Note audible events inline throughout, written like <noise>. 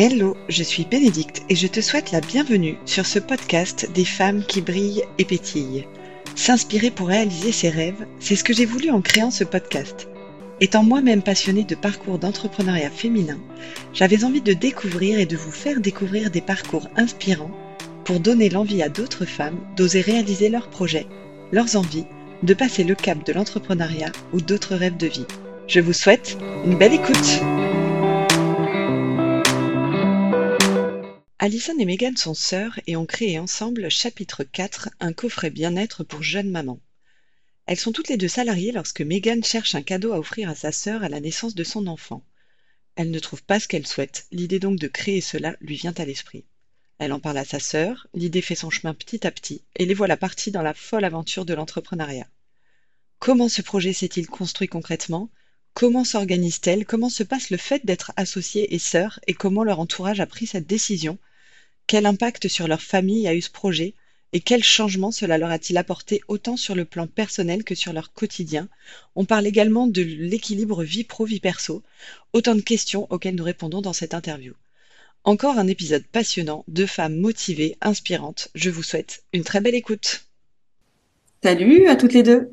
Hello, je suis Bénédicte et je te souhaite la bienvenue sur ce podcast des femmes qui brillent et pétillent. S'inspirer pour réaliser ses rêves, c'est ce que j'ai voulu en créant ce podcast. Étant moi-même passionnée de parcours d'entrepreneuriat féminin, j'avais envie de découvrir et de vous faire découvrir des parcours inspirants pour donner l'envie à d'autres femmes d'oser réaliser leurs projets, leurs envies, de passer le cap de l'entrepreneuriat ou d'autres rêves de vie. Je vous souhaite une belle écoute. Alison et Megan sont sœurs et ont créé ensemble Chapitre 4, un coffret bien-être pour jeunes mamans. Elles sont toutes les deux salariées lorsque Megan cherche un cadeau à offrir à sa sœur à la naissance de son enfant. Elle ne trouve pas ce qu'elle souhaite, l'idée donc de créer cela lui vient à l'esprit. Elle en parle à sa sœur, l'idée fait son chemin petit à petit, et les voilà partis dans la folle aventure de l'entrepreneuriat. Comment ce projet s'est-il construit concrètement? Comment s'organise-t-elle? Comment se passe le fait d'être associées et sœurs Et comment leur entourage a pris cette décision? Quel impact sur leur famille a eu ce projet? Et quel changement cela leur a-t-il apporté autant sur le plan personnel que sur leur quotidien? On parle également de l'équilibre vie pro-vie perso. Autant de questions auxquelles nous répondons dans cette interview. Encore un épisode passionnant, de femmes motivées, inspirantes. Je vous souhaite une très belle écoute. Salut à toutes les deux.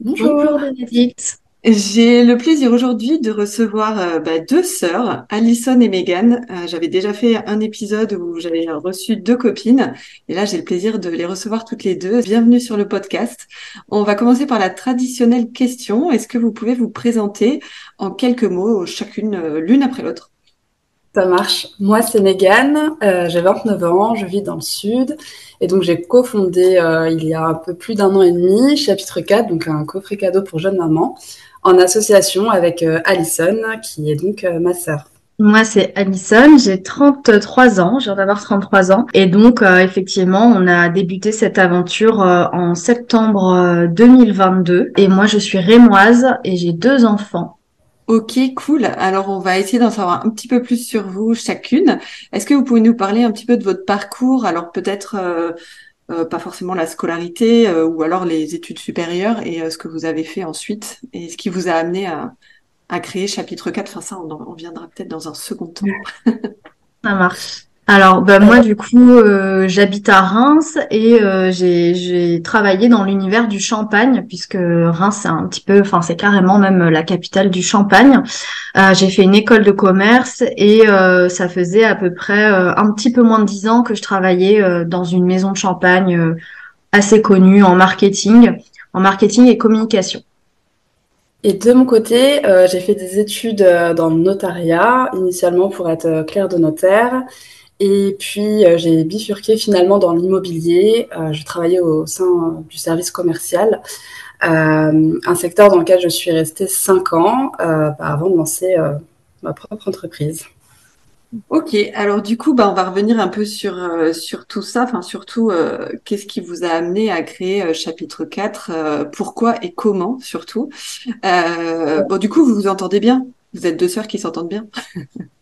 Bonjour, Bénédicte. J'ai le plaisir aujourd'hui de recevoir euh, bah, deux sœurs, Alison et Megan. Euh, j'avais déjà fait un épisode où j'avais reçu deux copines et là j'ai le plaisir de les recevoir toutes les deux. Bienvenue sur le podcast. On va commencer par la traditionnelle question. Est-ce que vous pouvez vous présenter en quelques mots chacune euh, l'une après l'autre? Ça marche. Moi c'est Megan, j'ai 29 ans, je vis dans le sud et donc j'ai cofondé il y a un peu plus d'un an et demi Chapitre 4, donc un coffret cadeau pour jeunes mamans en association avec euh, Alison, qui est donc euh, ma sœur. Moi, c'est Alison, j'ai 33 ans, je viens d'avoir 33 ans. Et donc, euh, effectivement, on a débuté cette aventure en septembre 2022. Et moi, je suis rémoise et j'ai deux enfants. Ok, cool. Alors, on va essayer d'en savoir un petit peu plus sur vous chacune. Est-ce que vous pouvez nous parler un petit peu de votre parcours? Alors, peut-être euh, pas forcément la scolarité euh, ou alors les études supérieures et euh, ce que vous avez fait ensuite et ce qui vous a amené à, à créer chapitre 4. Enfin ça, on, en, on viendra peut-être dans un second temps. ça marche. Alors, bah, moi, du coup, euh, j'habite à Reims et euh, j'ai travaillé dans l'univers du champagne, puisque Reims, c'est un petit peu, enfin, c'est carrément même la capitale du champagne. Euh, j'ai fait une école de commerce et ça faisait à peu près un petit peu moins de dix ans que je travaillais dans une maison de champagne assez connue en marketing, en marketing et communication. Et de mon côté, j'ai fait des études dans le notariat, initialement pour être clerc de notaire. Et puis, euh, j'ai bifurqué finalement dans l'immobilier. Euh, je travaillais au sein euh, du service commercial, un secteur dans lequel je suis restée cinq ans bah, avant de lancer ma propre entreprise. Ok, alors du coup, bah, on va revenir un peu sur, sur tout ça, enfin surtout, qu'est-ce qui vous a amené à créer chapitre 4, pourquoi et comment surtout? bon, du coup, vous vous entendez bien? Vous êtes deux sœurs qui s'entendent bien? <laughs>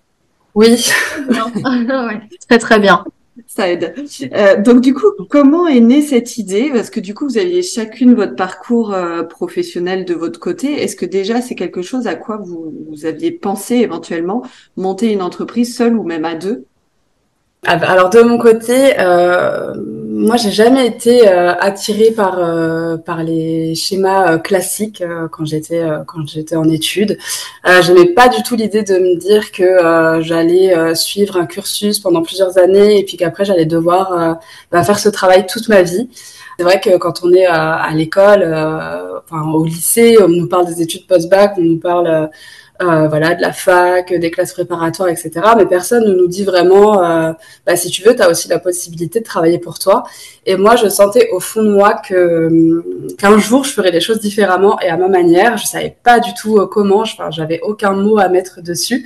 Oui, <laughs> <laughs> très très bien. Ça aide. Euh, donc du coup, comment est née cette idée? Parce que du coup, vous aviez chacune votre parcours euh, professionnel de votre côté. Est-ce que déjà c'est quelque chose à quoi vous, vous aviez pensé éventuellement monter une entreprise seule ou même à deux? Ah bah, alors de mon côté, euh, moi j'ai jamais été euh, attirée par euh, par les schémas euh, classiques quand j'étais quand j'étais en études. je n'avais pas du tout l'idée de me dire que j'allais suivre un cursus pendant plusieurs années et puis qu'après j'allais devoir bah, faire ce travail toute ma vie. C'est vrai que quand on est à, à l'école, enfin au lycée, on nous parle des études post-bac, on nous parle euh, voilà, de la fac, des classes préparatoires, etc. Mais personne ne nous dit vraiment, euh, bah, si tu veux, tu as aussi la possibilité de travailler pour toi. Et moi, je sentais au fond de moi que hum, qu'un jour, je ferais les choses différemment et à ma manière. Je savais pas du tout euh, comment. Enfin, j'avais aucun mot à mettre dessus,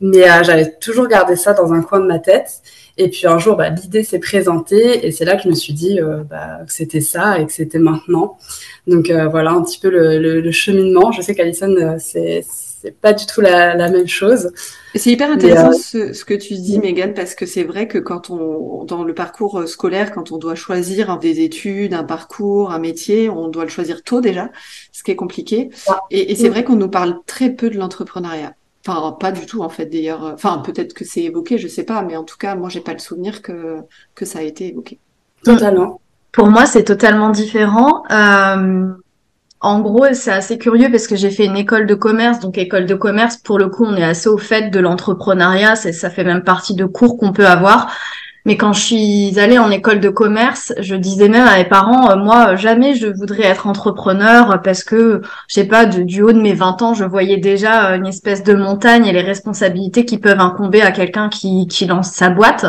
mais j'avais toujours gardé ça dans un coin de ma tête. Et puis un jour, bah, l'idée s'est présentée et c'est là que je me suis dit bah, que c'était ça et que c'était maintenant. Donc voilà un petit peu le, le, le cheminement. Je sais qu'Alison, c'est c'est pas du tout la, même chose. C'est hyper intéressant euh, ce, que tu dis, Megan, parce que c'est vrai que quand on, dans le parcours euh, scolaire, quand on doit choisir des études, un parcours, un métier, on doit le choisir tôt déjà, ce qui est compliqué. Et, c'est vrai qu'on nous parle très peu de l'entrepreneuriat. Enfin, pas du tout en fait d'ailleurs. Enfin, peut-être que c'est évoqué, je sais pas, mais en tout cas, moi, j'ai pas le souvenir que que ça a été évoqué. Totalement. Pour moi, c'est totalement différent. Euh, en gros, c'est assez curieux parce que j'ai fait une école de commerce. Donc, école de commerce, pour le coup, on est assez au fait de l'entrepreneuriat. Ça fait même partie de cours qu'on peut avoir. Mais quand je suis allée en école de commerce, je disais même à mes parents, euh, moi, jamais je voudrais être entrepreneur parce que, je sais pas, du haut de mes 20 ans, je voyais déjà une espèce de montagne et les responsabilités qui peuvent incomber à quelqu'un qui, qui lance sa boîte.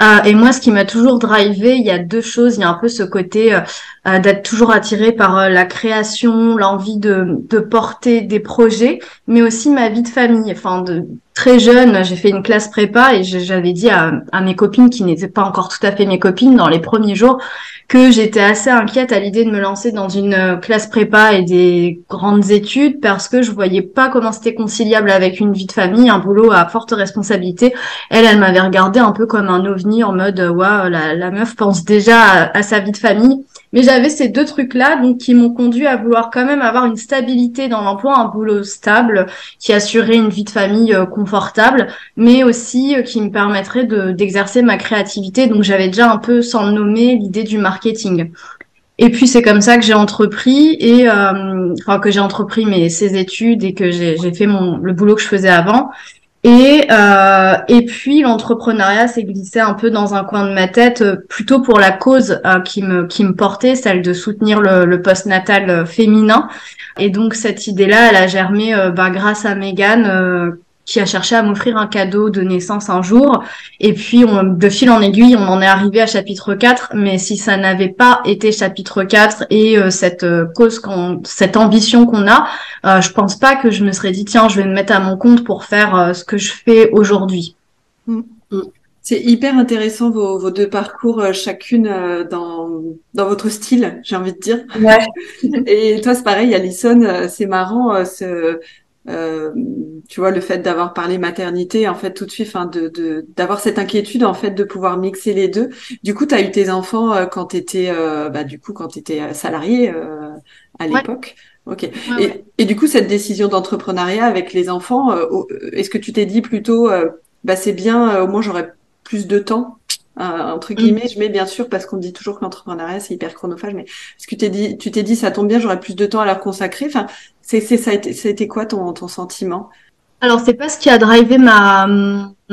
Euh, et moi, ce qui m'a toujours drivé, il y a deux choses. Il y a un peu ce côté euh, euh, d'être toujours attiré par la création, l'envie de, de porter des projets, mais aussi ma vie de famille. Enfin, de très jeune, j'ai fait une classe prépa et j'avais dit à, mes copines qui n'étaient pas encore tout à fait mes copines dans les premiers jours que j'étais assez inquiète à l'idée de me lancer dans une euh, classe prépa et des grandes études parce que je voyais pas comment c'était conciliable avec une vie de famille, un boulot à forte responsabilité. Elle, elle m'avait regardé un peu comme un ovni en mode waouh, la, la meuf pense déjà à sa vie de famille. Mais j'avais ces deux trucs-là, donc qui m'ont conduit à vouloir quand même avoir une stabilité dans l'emploi, un boulot stable, qui assurait une vie de famille euh, confortable, mais aussi euh, qui me permettrait de, d'exercer ma créativité. Donc j'avais déjà un peu, sans nommer, l'idée du marketing. Et puis c'est comme ça que j'ai entrepris et euh, que j'ai entrepris mes ces études et que j'ai, j'ai fait mon le boulot que je faisais avant. Et, euh, et puis l'entrepreneuriat s'est glissé un peu dans un coin de ma tête, euh, plutôt pour la cause euh, qui me qui me portait, celle de soutenir le, le post-natal euh, féminin. Et donc cette idée-là, elle a germé bah, grâce à Megan qui a cherché à m'offrir un cadeau de naissance un jour. Et puis, on, de fil en aiguille, on en est arrivé à chapitre 4. Mais si ça n'avait pas été chapitre 4 et euh, cette euh, cause, qu'on, cette ambition qu'on a, euh, je pense pas que je me serais dit, tiens, je vais me mettre à mon compte pour faire euh, ce que je fais aujourd'hui. Mm. Mm. C'est hyper intéressant vos, vos deux parcours, chacune dans, dans votre style, j'ai envie de dire. Ouais. <laughs> Et toi, c'est pareil, Alison, c'est marrant, ce, euh, tu vois, le fait d'avoir parlé maternité, en fait, tout de suite, de, d'avoir cette inquiétude, en fait, de pouvoir mixer les deux. Du coup, tu as eu tes enfants euh, quand tu étais, euh, bah, du coup, quand tu étais salarié à l'époque. Ok. et, et, du coup, cette décision d'entrepreneuriat avec les enfants, est-ce que tu t'es dit plutôt, bah, c'est bien, au moins j'aurai plus de temps entre guillemets, je mets bien sûr parce qu'on dit toujours que l'entrepreneuriat c'est hyper chronophage, mais est-ce que tu t'es dit, tu t'es dit ça tombe bien, j'aurai plus de temps à leur consacrer. Enfin, c'est, c'est ça a été, ça a été quoi ton, ton sentiment? Alors c'est pas ce qui a drivé ma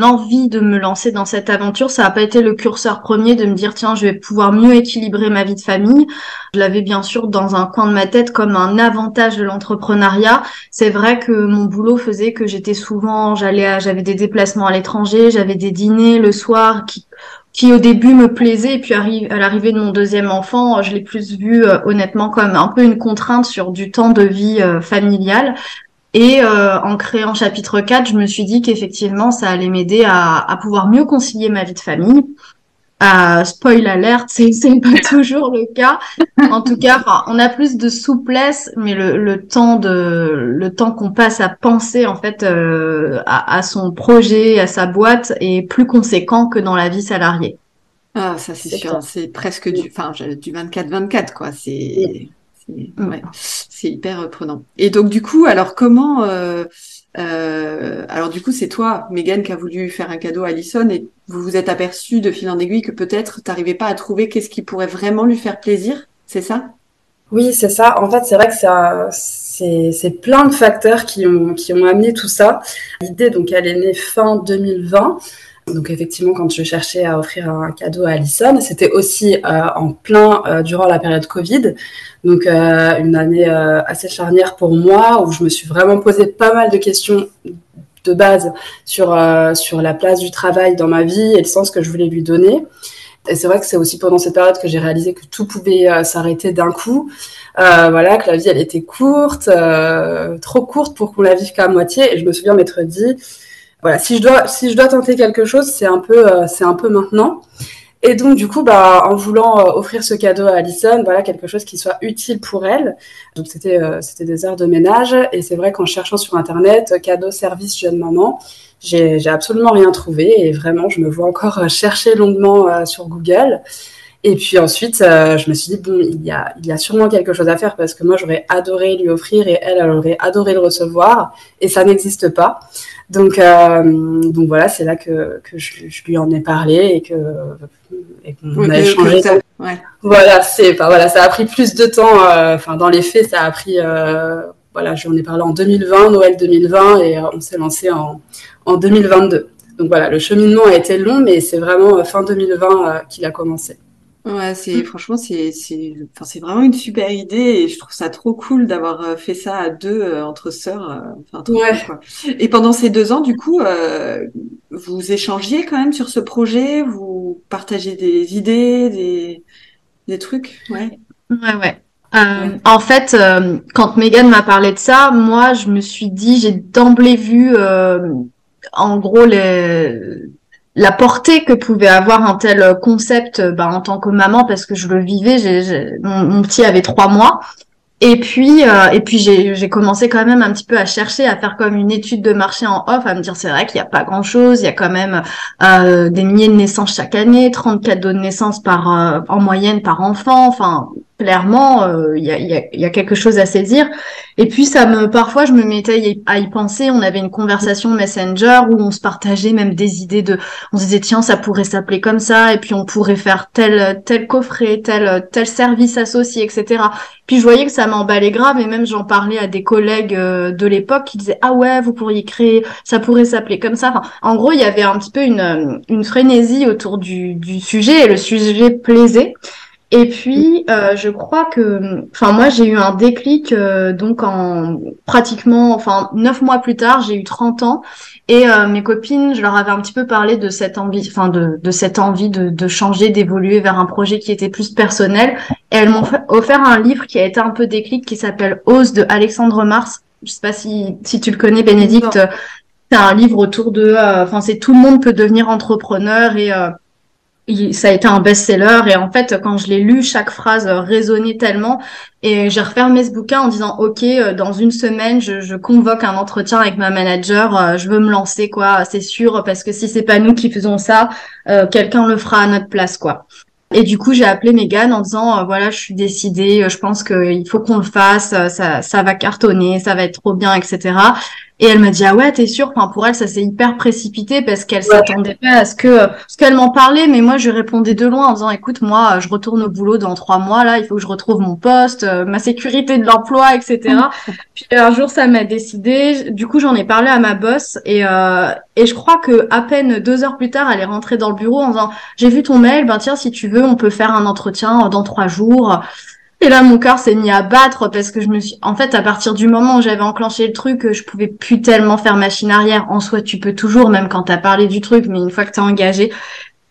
envie de me lancer dans cette aventure. Ça n'a pas été le curseur premier de me dire tiens je vais pouvoir mieux équilibrer ma vie de famille. Je l'avais bien sûr dans un coin de ma tête comme un avantage de l'entrepreneuriat. C'est vrai que mon boulot faisait que j'étais souvent, j'allais, j'avais des déplacements à l'étranger, j'avais des dîners le soir qui qui au début me plaisait et puis à l'arrivée de mon deuxième enfant, je l'ai plus vu euh, honnêtement comme un peu une contrainte sur du temps de vie euh, familiale. Et euh, en créant chapitre 4, je me suis dit qu'effectivement, ça allait m'aider à, pouvoir mieux concilier ma vie de famille, euh, spoil alerte, c'est pas <laughs> toujours le cas. En tout cas, on a plus de souplesse, mais le, le temps de le temps qu'on passe à penser en fait euh, à, à, son projet, à sa boîte est plus conséquent que dans la vie salariée. Ah, ça c'est sûr, c'est presque du, enfin du 24-24 quoi. C'est ouais, c'est hyper prenant. Et donc du coup, alors comment euh, euh, alors du coup, c'est toi, Megan, qui a voulu faire un cadeau à Alison et vous vous êtes aperçu de fil en aiguille que peut-être tu n'arrivais pas à trouver qu'est-ce qui pourrait vraiment lui faire plaisir, c'est ça? Oui, c'est ça. En fait, c'est vrai que ça, c'est plein de facteurs qui ont, qui ont amené tout ça. L'idée, donc, elle est née fin 2020. Donc effectivement, quand je cherchais à offrir un cadeau à Alison, c'était aussi euh, en plein euh, durant la période Covid, donc euh, une année assez charnière pour moi où je me suis vraiment posé pas mal de questions de base sur sur la place du travail dans ma vie et le sens que je voulais lui donner. Et c'est vrai que c'est aussi pendant cette période que j'ai réalisé que tout pouvait s'arrêter d'un coup. voilà, que la vie elle était courte, trop courte pour qu'on la vive qu'à moitié. Et je me souviens m'être dit si je dois, si je dois tenter quelque chose, c'est un peu, euh, c'est un peu maintenant. Et donc, du coup, bah, en voulant euh, offrir ce cadeau à Alison, voilà, quelque chose qui soit utile pour elle. Donc, c'était, euh, c'était des heures de ménage. Et c'est vrai qu'en cherchant sur Internet, cadeau, service, jeune maman, j'ai absolument rien trouvé. Et vraiment, je me vois encore chercher longuement sur Google. Et puis ensuite, euh, je me suis dit, bon, il y, a, il y a sûrement quelque chose à faire parce que moi, j'aurais adoré lui offrir et elle, elle aurait adoré le recevoir et ça n'existe pas. Donc, euh, donc voilà, c'est là que, que je, lui en ai parlé et que et qu'on a échangé. ouais. Voilà, c'est, enfin, voilà, ça a pris plus de temps. Euh, enfin, dans les faits, ça a pris. Euh, voilà, j'en ai parlé en 2020, Noël 2020, et on s'est lancé en, en 2022. Donc voilà, le cheminement a été long, mais c'est vraiment fin 2020 qu'il a commencé. Ouais, c'est mm. franchement c'est c'est enfin c'est vraiment une super idée et je trouve ça trop cool d'avoir euh, fait ça à deux euh, entre sœurs. Euh, enfin, trop ouais. quoi. Et pendant ces deux ans, du coup, vous échangiez quand même sur ce projet, vous partagez des idées, des des trucs, ouais. Ouais, ouais. En fait, quand Megan m'a parlé de ça, moi, je me suis dit, j'ai d'emblée vu, en gros, les, la portée que pouvait avoir un tel concept bah, en tant que maman parce que je le vivais j'ai, mon, petit avait trois mois. Et puis euh, et puis j'ai, commencé quand même un petit peu à chercher à faire comme une étude de marché en off à me dire c'est vrai qu'il n'y a pas grand chose il y a quand même euh, des milliers de naissances chaque année 34 de naissance par euh, en moyenne par enfant enfin clairement euh, il y, a, y, a, quelque chose à saisir. Et puis ça me parfois je me mettais à y penser. On avait une conversation messenger où on se partageait même des idées de on se disait tiens ça pourrait s'appeler comme ça. Et puis on pourrait faire tel tel coffret tel tel service associé etc puis je voyais que ça m'emballait grave. Et même j'en parlais à des collègues euh, de l'époque qui disaient ah ouais vous pourriez créer ça pourrait s'appeler comme ça. Enfin, en gros il y avait un petit peu une une frénésie autour du du sujet. Et le sujet plaisait et puis, euh, je crois que, enfin, moi, j'ai eu un déclic euh, donc en pratiquement, enfin, neuf mois plus tard, j'ai eu 30 ans, et euh, mes copines, je leur avais un petit peu parlé de cette envie, enfin, de, de cette envie de, de changer, d'évoluer vers un projet qui était plus personnel. Et elles m'ont offert un livre qui a été un peu déclic, qui s'appelle Ose de Alexandre Mars. Je sais pas si si tu le connais, Bénédicte. C'est un livre autour de, enfin, c'est tout le monde peut devenir entrepreneur et ça a été un best-seller et en fait quand je l'ai lu chaque phrase résonnait tellement et j'ai refermé ce bouquin en disant ok euh, dans une semaine je, je convoque un entretien avec ma manager euh, je veux me lancer quoi c'est sûr parce que si c'est pas nous qui faisons ça euh, quelqu'un le fera à notre place quoi. Et du coup j'ai appelé Megan en disant voilà je suis décidée je pense qu'il faut qu'on le fasse ça ça va cartonner ça va être trop bien etc et elle m'a dit ah ouais t'es sûre? Enfin pour elle ça s'est hyper précipité parce qu'elle s'attendait pas à ce que ce qu'elle m'en parlait mais moi je répondais de loin en disant écoute moi je retourne au boulot dans trois mois là il faut que je retrouve mon poste euh, ma sécurité de l'emploi etc <laughs> puis un jour ça m'a décidé. Du coup j'en ai parlé à ma boss et euh, et je crois que à peine deux heures plus tard elle est rentrée dans le bureau en disant j'ai vu ton mail ben tiens si tu veux on peut faire un entretien dans trois jours et là, mon cœur s'est mis à battre parce que je me suis, en fait, à partir du moment où j'avais enclenché le truc, je pouvais plus tellement faire machine arrière. En soi, tu peux toujours, même quand t'as parlé du truc, mais une fois que t'es engagé.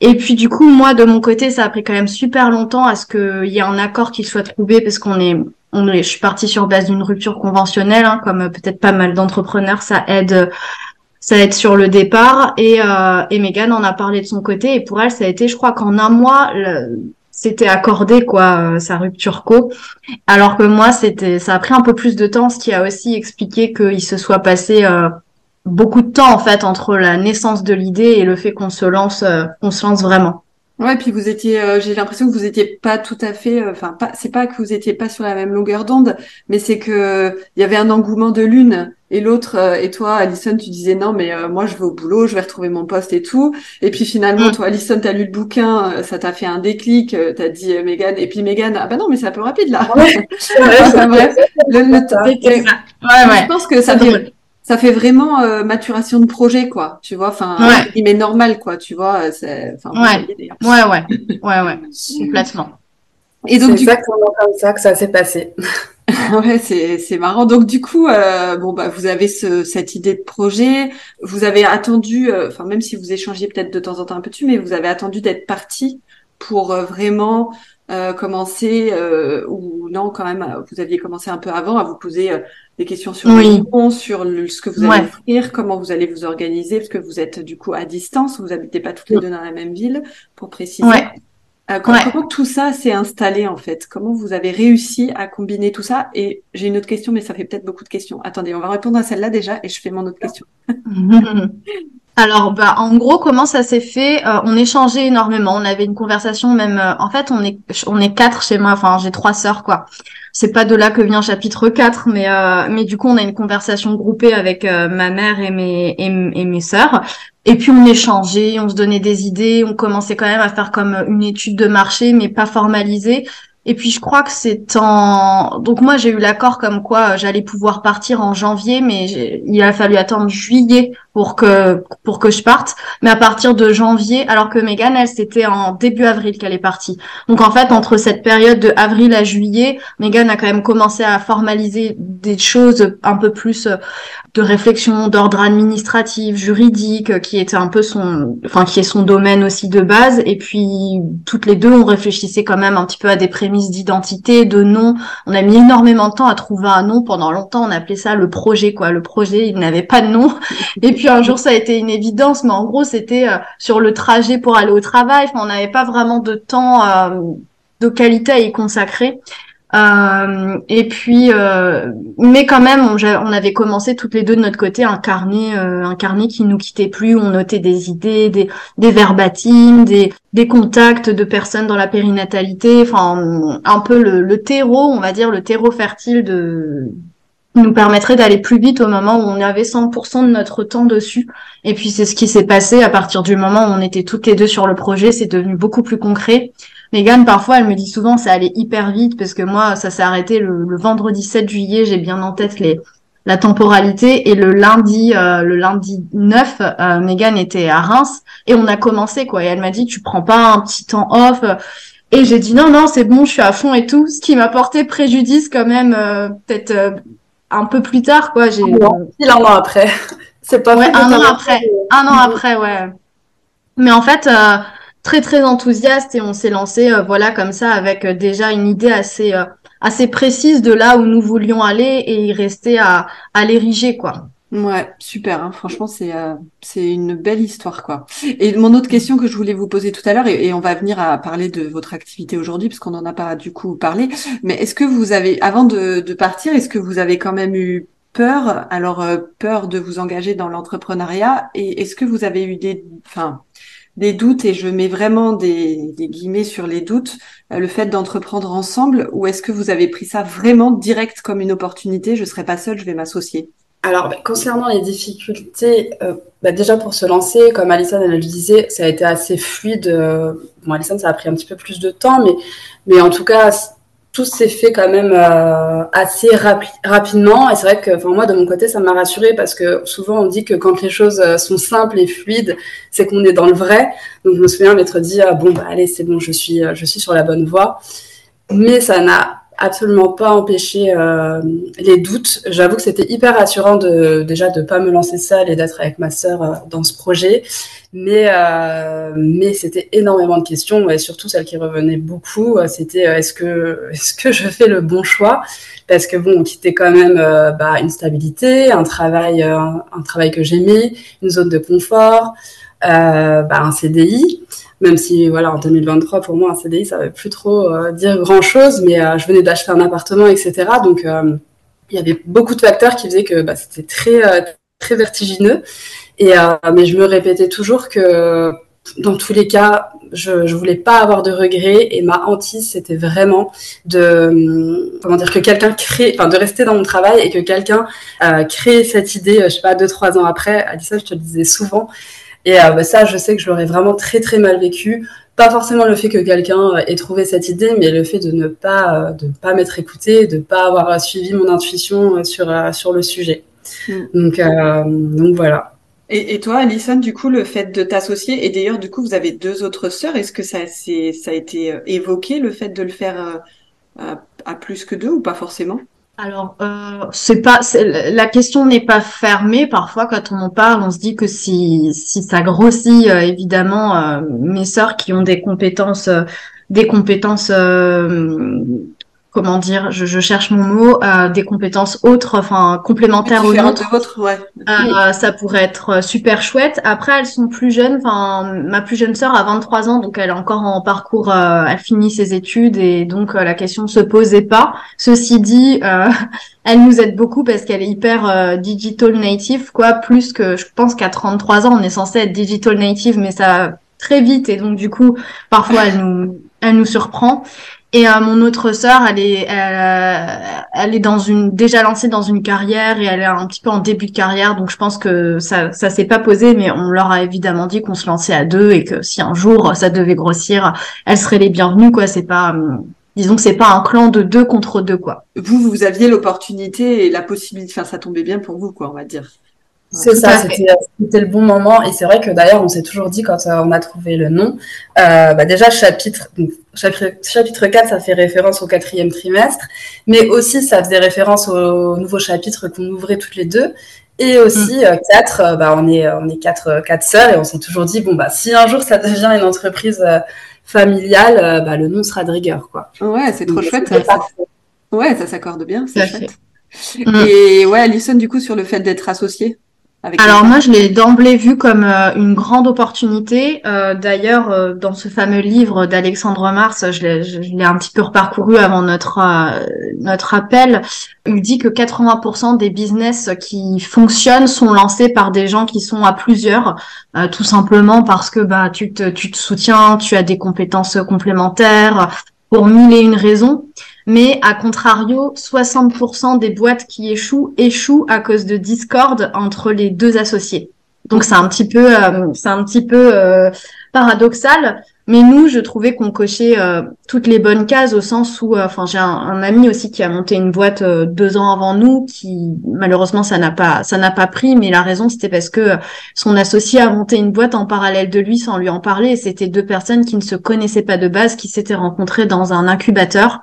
Et puis, du coup, moi, de mon côté, ça a pris quand même super longtemps à ce qu'il y ait un accord qui soit trouvé parce qu'on est, on est, je suis partie sur base d'une rupture conventionnelle, hein, comme peut-être pas mal d'entrepreneurs, ça aide, ça aide sur le départ. Et, euh, et Megan en a parlé de son côté. Et pour elle, ça a été, je crois qu'en un mois, le, c'était accordé quoi euh, sa rupture co. Alors que moi c'était ça a pris un peu plus de temps ce qui a aussi expliqué qu'il se soit passé euh, beaucoup de temps en fait entre la naissance de l'idée et le fait qu'on se lance euh, qu'on se lance vraiment Ouais, puis vous étiez, euh, j'ai l'impression que vous étiez pas tout à fait, euh, enfin, pas, c'est pas que vous étiez pas sur la même longueur d'onde, mais c'est que il y avait un engouement de l'une et l'autre. Euh, et toi, Alison, tu disais non, mais moi je vais au boulot, je vais retrouver mon poste et tout. Et puis finalement, mm. toi, Alison, t'as lu le bouquin, ça t'a fait un déclic, t'as dit Megan, et puis Megan, ah bah non, mais c'est un peu rapide là. Ouais, ouais, <laughs> ouais. Le, le, ouais, ouais. Je pense que ça fait ça fait vraiment euh, maturation de projet, quoi. Tu vois, enfin, il met normal, quoi. Tu vois, euh, c'est. Ouais. ouais, ouais, <laughs> ouais, ouais, complètement. Et donc, c'est exactement comme ça que ça s'est passé. <laughs> ouais, c'est c'est marrant. Donc du coup, euh, bon bah vous avez ce, cette idée de projet. Vous avez attendu, euh, enfin même si vous échangez peut-être de temps en temps un peu dessus, mais vous avez attendu d'être parti pour vraiment euh, commencer euh, ou non quand même vous aviez commencé un peu avant à vous poser euh, des questions sur oui. sur ce que vous allez offrir, comment vous allez vous organiser parce que vous êtes du coup à distance, vous habitez pas toutes les deux dans la même ville pour préciser. Euh, comment, comment, tout ça s'est installé en fait? Comment vous avez réussi à combiner tout ça? Et j'ai une autre question, mais ça fait peut-être beaucoup de questions. Attendez, on va répondre à celle-là déjà et je fais mon autre question. <laughs> Alors, bah, en gros, comment ça s'est fait euh, On échangeait énormément. On avait une conversation même. Euh, en fait, on est on est quatre chez moi. Enfin, j'ai trois sœurs, quoi. C'est pas de là que vient chapitre 4, mais euh, mais du coup, on a une conversation groupée avec ma mère et mes et, et mes sœurs. Et puis on échangeait, on se donnait des idées, on commençait quand même à faire comme une étude de marché, mais pas formalisée. Et puis je crois que c'est en donc moi j'ai eu l'accord comme quoi j'allais pouvoir partir en janvier, mais il a fallu attendre juillet pour que pour que je parte. Mais à partir de janvier, alors que Megan, elle, c'était en début avril qu'elle est partie. Donc en fait, entre cette période de avril à juillet, Megan a quand même commencé à formaliser des choses un peu plus euh, de réflexion d'ordre administratif, juridique, euh, qui était un peu son, enfin qui est son domaine aussi de base. Et puis toutes les deux, on réfléchissait quand même un petit peu à des prémices d'identité, de nom. On a mis énormément de temps à trouver un nom. Pendant longtemps, on appelait ça le projet, quoi. Le projet, il n'avait pas de nom. Et puis un jour ça a été une évidence, mais en gros c'était euh, sur le trajet pour aller au travail. on n'avait pas vraiment de temps euh, de qualité à y consacrer. Euh, et puis, mais quand même, on, avait commencé toutes les deux de notre côté un carnet, un carnet qui nous quittait plus. On notait des idées, des, des des, des contacts de personnes dans la périnatalité. Enfin, un peu le, le terreau, on va dire le terreau fertile de nous permettrait d'aller plus vite au moment où on avait 100% de notre temps dessus. Et puis c'est ce qui s'est passé à partir du moment où on était toutes les deux sur le projet, c'est devenu beaucoup plus concret. Megan, parfois, elle me dit souvent, ça allait hyper vite parce que moi, ça s'est arrêté le, vendredi 7 juillet, j'ai bien en tête les, la temporalité et le lundi, euh, le lundi 9, euh, Megan était à Reims et on a commencé quoi. Et elle m'a dit, tu prends pas un petit temps off. Et j'ai dit non, non, c'est bon, je suis à fond et tout. Ce qui m'a porté préjudice quand même, euh, peut-être euh, un peu plus tard, quoi. J'ai un an après. <laughs> C'est pas ouais, un an après. Un an après, ouais. Mais en fait, euh, très très enthousiaste et on s'est lancé, euh, voilà, comme ça, avec euh, déjà une idée assez assez précise de là où nous voulions aller et y rester à à l'ériger, quoi. Ouais, super. Hein. Franchement, c'est euh, c'est une belle histoire, quoi. Et mon autre question que je voulais vous poser tout à l'heure, et, on va venir à parler de votre activité aujourd'hui, parce qu'on n'en a pas du coup parlé. Mais est-ce que vous avez, avant de, de partir, est-ce que vous avez quand même eu peur Alors euh, peur de vous engager dans l'entrepreneuriat, et est-ce que vous avez eu des, enfin, des doutes, et je mets vraiment des, des guillemets sur les doutes, euh, le fait d'entreprendre ensemble, ou est-ce que vous avez pris ça vraiment direct comme une opportunité Je serai pas seule, je vais m'associer? Alors, bah, concernant les difficultés, euh, bah, déjà pour se lancer, comme Alison elle le disait, ça a été assez fluide. Euh, bon, Alison, ça a pris un petit peu plus de temps, mais, mais en tout cas, tout s'est fait quand même euh, assez rapidement. Et c'est vrai que moi, de mon côté, ça m'a rassurée parce que souvent, on dit que quand les choses sont simples et fluides, c'est qu'on est dans le vrai. Donc, je me souviens m'être dit, ah, bon, bah, allez, c'est bon, je suis, je suis sur la bonne voie. Mais ça n'a absolument pas empêcher euh, les doutes. J'avoue que c'était hyper rassurant de déjà de pas me lancer seule et d'être avec ma sœur euh, dans ce projet, mais euh, mais c'était énormément de questions et surtout celle qui revenait beaucoup, euh, c'était est-ce que est-ce que je fais le bon choix? Parce que bon, on quittait quand même bah, une stabilité, un travail un travail que j'aimais, une zone de confort, bah, un CDI même si voilà en 2023 pour moi un CDI ça veut plus trop euh, dire grand chose mais euh, je venais d'acheter un appartement etc donc euh, il y avait beaucoup de facteurs qui faisaient que bah, c'était très très vertigineux. Et mais je me répétais toujours que dans tous les cas je, je voulais pas avoir de regrets et ma hantise c'était vraiment de comment dire que quelqu'un crée enfin de rester dans mon travail et que quelqu'un crée cette idée je sais pas deux trois ans après. Ça je te le disais souvent et euh, bah, ça, je sais que je l'aurais vraiment très très mal vécu. Pas forcément le fait que quelqu'un euh, ait trouvé cette idée, mais le fait de ne pas euh, de pas m'être écouté, de pas avoir suivi mon intuition sur sur le sujet. Mm. Donc donc voilà. Et, et, toi, Alison, du coup, le fait de t'associer, et d'ailleurs, du coup, vous avez deux autres sœurs, est-ce que ça, c'est, ça a été évoqué, le fait de le faire à plus que deux, ou pas forcément? Alors, euh, c'est pas la question n'est pas fermée. Parfois, quand on en parle, on se dit que si si ça grossit, euh, évidemment, euh, mes sœurs qui ont des compétences, des compétences comment dire, je, je cherche mon mot, euh, des compétences autres, enfin complémentaires aux nôtres. de votre, ouais. Euh, ça pourrait être euh, super chouette. Après, elles sont plus jeunes. Enfin, ma plus jeune sœur a 23 ans, donc elle est encore en parcours. euh, elle finit ses études et donc euh, la question ne se posait pas. Ceci dit, euh, <laughs> elle nous aide beaucoup parce qu'elle est hyper euh, digital native, quoi. Plus que je pense qu'à 33 ans, on est censé être digital native, mais ça très vite et donc du coup, parfois, elle nous, elle nous surprend. Et euh, mon autre sœur, elle est, elle, elle est dans une déjà lancée dans une carrière et elle est un petit peu en début de carrière, donc je pense que ça, ça s'est pas posé, mais on leur a évidemment dit qu'on se lançait à deux et que si un jour ça devait grossir, elles seraient les bienvenues, quoi. C'est pas, hum, disons que c'est pas un clan de deux contre deux, quoi. Vous, vous aviez l'opportunité et la possibilité, enfin, ça tombait bien pour vous, quoi, on va dire. C'est ça, c'était le bon moment. Et c'est vrai que d'ailleurs, on s'est toujours dit quand euh, on a trouvé le nom, euh, bah déjà, chapitre, donc, chapitre, chapitre 4, ça fait référence au quatrième trimestre, mais aussi ça faisait référence au nouveau chapitre qu'on ouvrait toutes les deux. Et aussi, euh, quatre, euh, bah, on est, on est quatre, quatre sœurs et on s'est toujours dit, bon, bah, si un jour ça devient une entreprise familiale, bah, le nom sera de rigueur, quoi. Ouais, c'est trop chouette. Ça, ouais, ça s'accorde bien, c'est chouette. Mm. Et ouais, Alison, du coup, sur le fait d'être associée? Avec Alors moi, je l'ai d'emblée vu comme euh, une grande opportunité. Euh, D'ailleurs, euh, dans ce fameux livre d'Alexandre Mars, je l'ai je l'ai un petit peu reparcouru avant notre euh, notre appel. Il dit que 80% des business qui fonctionnent sont lancés par des gens qui sont à plusieurs, euh, tout simplement parce que bah tu te tu te soutiens, tu as des compétences complémentaires pour mille et une raisons. Mais à contrario, 60% des boîtes qui échouent échouent à cause de discorde entre les deux associés. Donc c'est un petit peu, euh, c'est un petit peu euh, paradoxal. Mais nous, je trouvais qu'on cochait euh, toutes les bonnes cases au sens où, euh, enfin, j'ai un, ami aussi qui a monté une boîte euh, deux ans avant nous, qui malheureusement ça n'a pas, ça n'a pas pris. Mais la raison, c'était parce que euh, son associé a monté une boîte en parallèle de lui sans lui en parler. C'était deux personnes qui ne se connaissaient pas de base, qui s'étaient rencontrées dans un incubateur.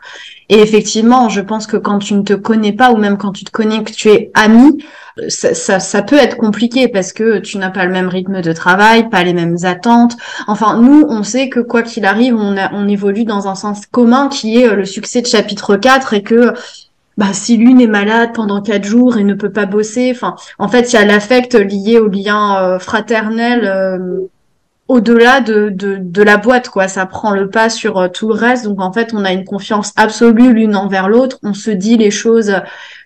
Et effectivement, je pense que quand tu ne te connais pas ou même quand tu te connais que tu es ami, ça, ça, peut être compliqué parce que tu n'as pas le même rythme de travail, pas les mêmes attentes. Enfin, nous, on sait que quoi qu'il arrive, on, on évolue dans un sens commun qui est euh, le succès de chapitre 4 et que bah, si l'une est malade pendant quatre jours et ne peut pas bosser, enfin, en fait, il y a l'affect lié au lien euh, fraternel euh, au-delà de, de, de la boîte, quoi. Ça prend le pas sur euh, tout le reste. Donc, en fait, on a une confiance absolue l'une envers l'autre. On se dit les choses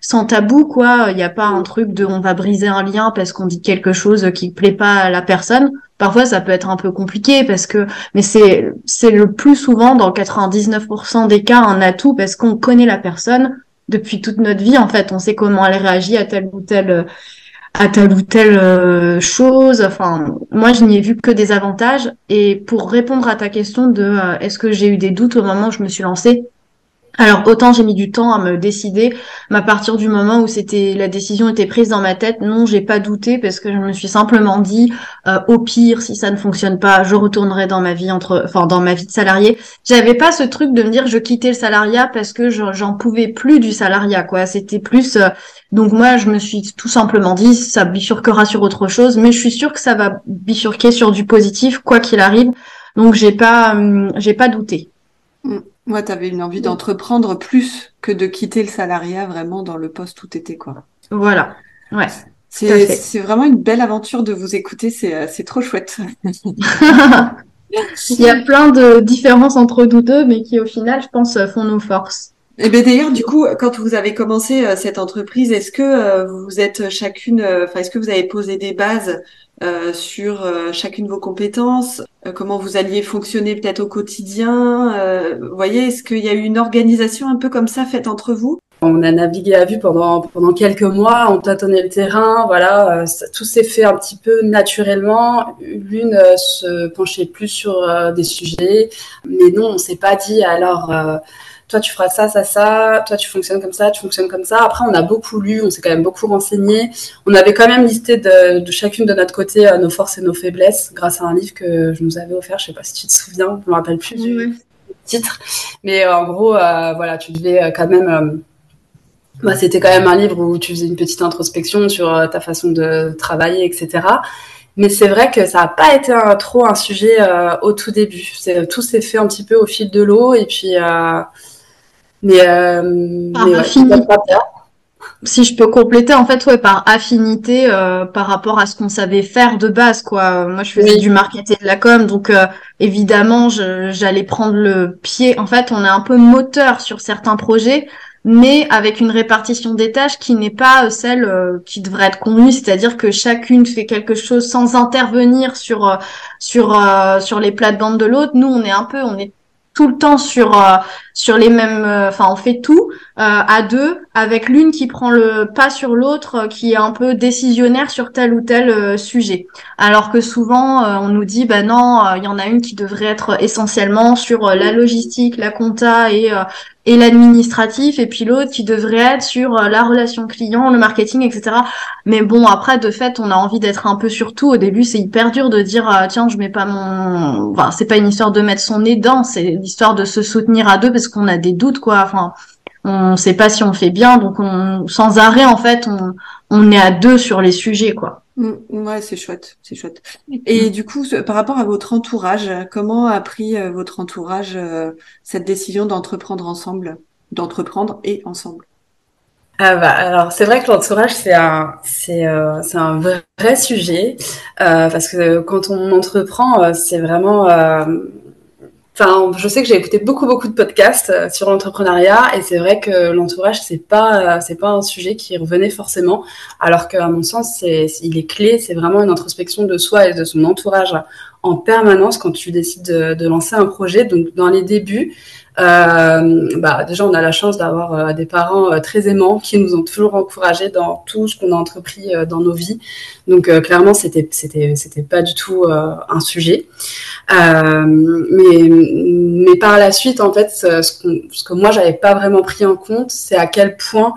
sans tabou, quoi. Il n'y a pas un truc de on va briser un lien parce qu'on dit quelque chose qui plaît pas à la personne. Parfois, ça peut être un peu compliqué parce que, mais c'est, c'est le plus souvent, dans 99% des cas, un atout parce qu'on connaît la personne depuis toute notre vie. En fait, on sait comment elle réagit à telle ou telle, à telle ou telle chose. Enfin, moi, je n'y ai vu que des avantages. Et pour répondre à ta question de euh, est-ce que j'ai eu des doutes au moment où je me suis lancée, alors autant j'ai mis du temps à me décider, mais à partir du moment où c'était la décision était prise dans ma tête, non, j'ai pas douté parce que je me suis simplement dit euh, au pire si ça ne fonctionne pas, je retournerai dans ma vie entre enfin dans ma vie de salarié. J'avais pas ce truc de me dire je quittais le salariat parce que je- j'en pouvais plus du salariat quoi, c'était plus euh, donc moi je me suis tout simplement dit ça bifurquera sur autre chose, mais je suis sûre que ça va bifurquer sur du positif quoi qu'il arrive. Donc j'ai pas hum, j'ai pas douté. Moi, tu avais une envie d'entreprendre plus que de quitter le salariat vraiment dans le poste où tu étais, quoi. Voilà. Ouais. Tout C'est, vraiment une belle aventure de vous écouter, c'est, euh, trop chouette. <laughs> Il y a plein de différences entre nous deux, mais qui au final, je pense, font nos forces. Et bien d'ailleurs, du coup, quand vous avez commencé euh, cette entreprise, est-ce que euh, vous êtes chacune, euh, enfin, est-ce que vous avez posé des bases euh, sur euh, chacune de vos compétences, euh, comment vous alliez fonctionner peut-être au quotidien, euh, vous voyez, est-ce qu'il y a eu une organisation un peu comme ça faite entre vous? On a navigué à vue pendant, pendant quelques mois, on tâtonnait le terrain, voilà, euh, tout s'est fait un petit peu naturellement. L'une euh, se penchait plus sur euh, des sujets, mais non, on s'est pas dit alors, euh, toi tu feras ça, ça, ça, toi tu fonctionnes comme ça, tu fonctionnes comme ça. Après, on a beaucoup lu, on s'est quand même beaucoup renseigné. On avait quand même listé de, de chacune de notre côté euh, nos forces et nos faiblesses grâce à un livre que je nous avais offert, je sais pas si tu te souviens, je me rappelle plus du titre, mais euh, en gros, euh, voilà, tu devais quand même euh, bah, c'était quand même un livre où tu faisais une petite introspection sur ta façon de travailler, etc. Mais c'est vrai que ça n'a pas été un- trop un sujet euh, au tout début. Tout s'est fait un petit peu au fil de l'eau et puis, euh, Mais, euh, Par mais affinité. Si je peux compléter, en fait, ouais, par affinité euh, par rapport à ce qu'on savait faire de base, quoi. Moi, je faisais Oui. du marketing et de la com, donc euh, évidemment, j'allais prendre le pied. En fait, on est un peu moteur sur certains projets, mais avec une répartition des tâches qui n'est pas euh, celle euh, qui devrait être convenue, c'est-à-dire que chacune fait quelque chose sans intervenir sur euh, sur euh, sur les plates-bandes de l'autre. Nous, on est un peu, on est tout le temps sur euh, sur les mêmes, euh, enfin, on fait tout euh, à deux, avec l'une qui prend le pas sur l'autre, qui est un peu décisionnaire sur tel ou tel sujet. Alors que souvent, on nous dit, bah non, il y en a une qui devrait être essentiellement sur la logistique, la compta et et l'administratif, et puis l'autre qui devrait être sur euh, la relation client, le marketing, etc. Mais bon, après, de fait, on a envie d'être un peu sur tout. Au début, c'est hyper dur de dire, euh, tiens, je mets pas mon, enfin, c'est pas une histoire de mettre son nez dedans, c'est l'histoire de se soutenir à deux parce qu'on a des doutes, quoi. Enfin, on sait pas si on fait bien, donc on, sans arrêt, en fait, on, on est à deux sur les sujets, quoi. Mm, Ouais, c'est chouette, c'est chouette. Et du coup, par rapport à votre entourage, comment a pris euh, votre entourage euh, cette décision d'entreprendre ensemble, d'entreprendre et ensemble? Ah bah, alors c'est vrai que l'entourage c'est un c'est euh, c'est un vrai sujet euh, parce que quand on entreprend euh, c'est vraiment euh, je sais que j'ai écouté beaucoup beaucoup de podcasts euh, sur l'entrepreneuriat et c'est vrai que l'entourage c'est pas euh, pas un sujet qui revenait forcément alors qu'à mon sens c'est il est clé c'est vraiment une introspection de soi et de son entourage en permanence quand tu décides de, de lancer un projet. Donc dans les débuts bah, déjà, on a la chance d'avoir euh, des parents euh, très aimants qui nous ont toujours encouragés dans tout ce qu'on a entrepris euh, dans nos vies. Donc, euh, clairement, c'était c'était c'était pas du tout euh, un sujet. Euh, mais mais par la suite, en fait, ce, ce que moi j'avais pas vraiment pris en compte, c'est à quel point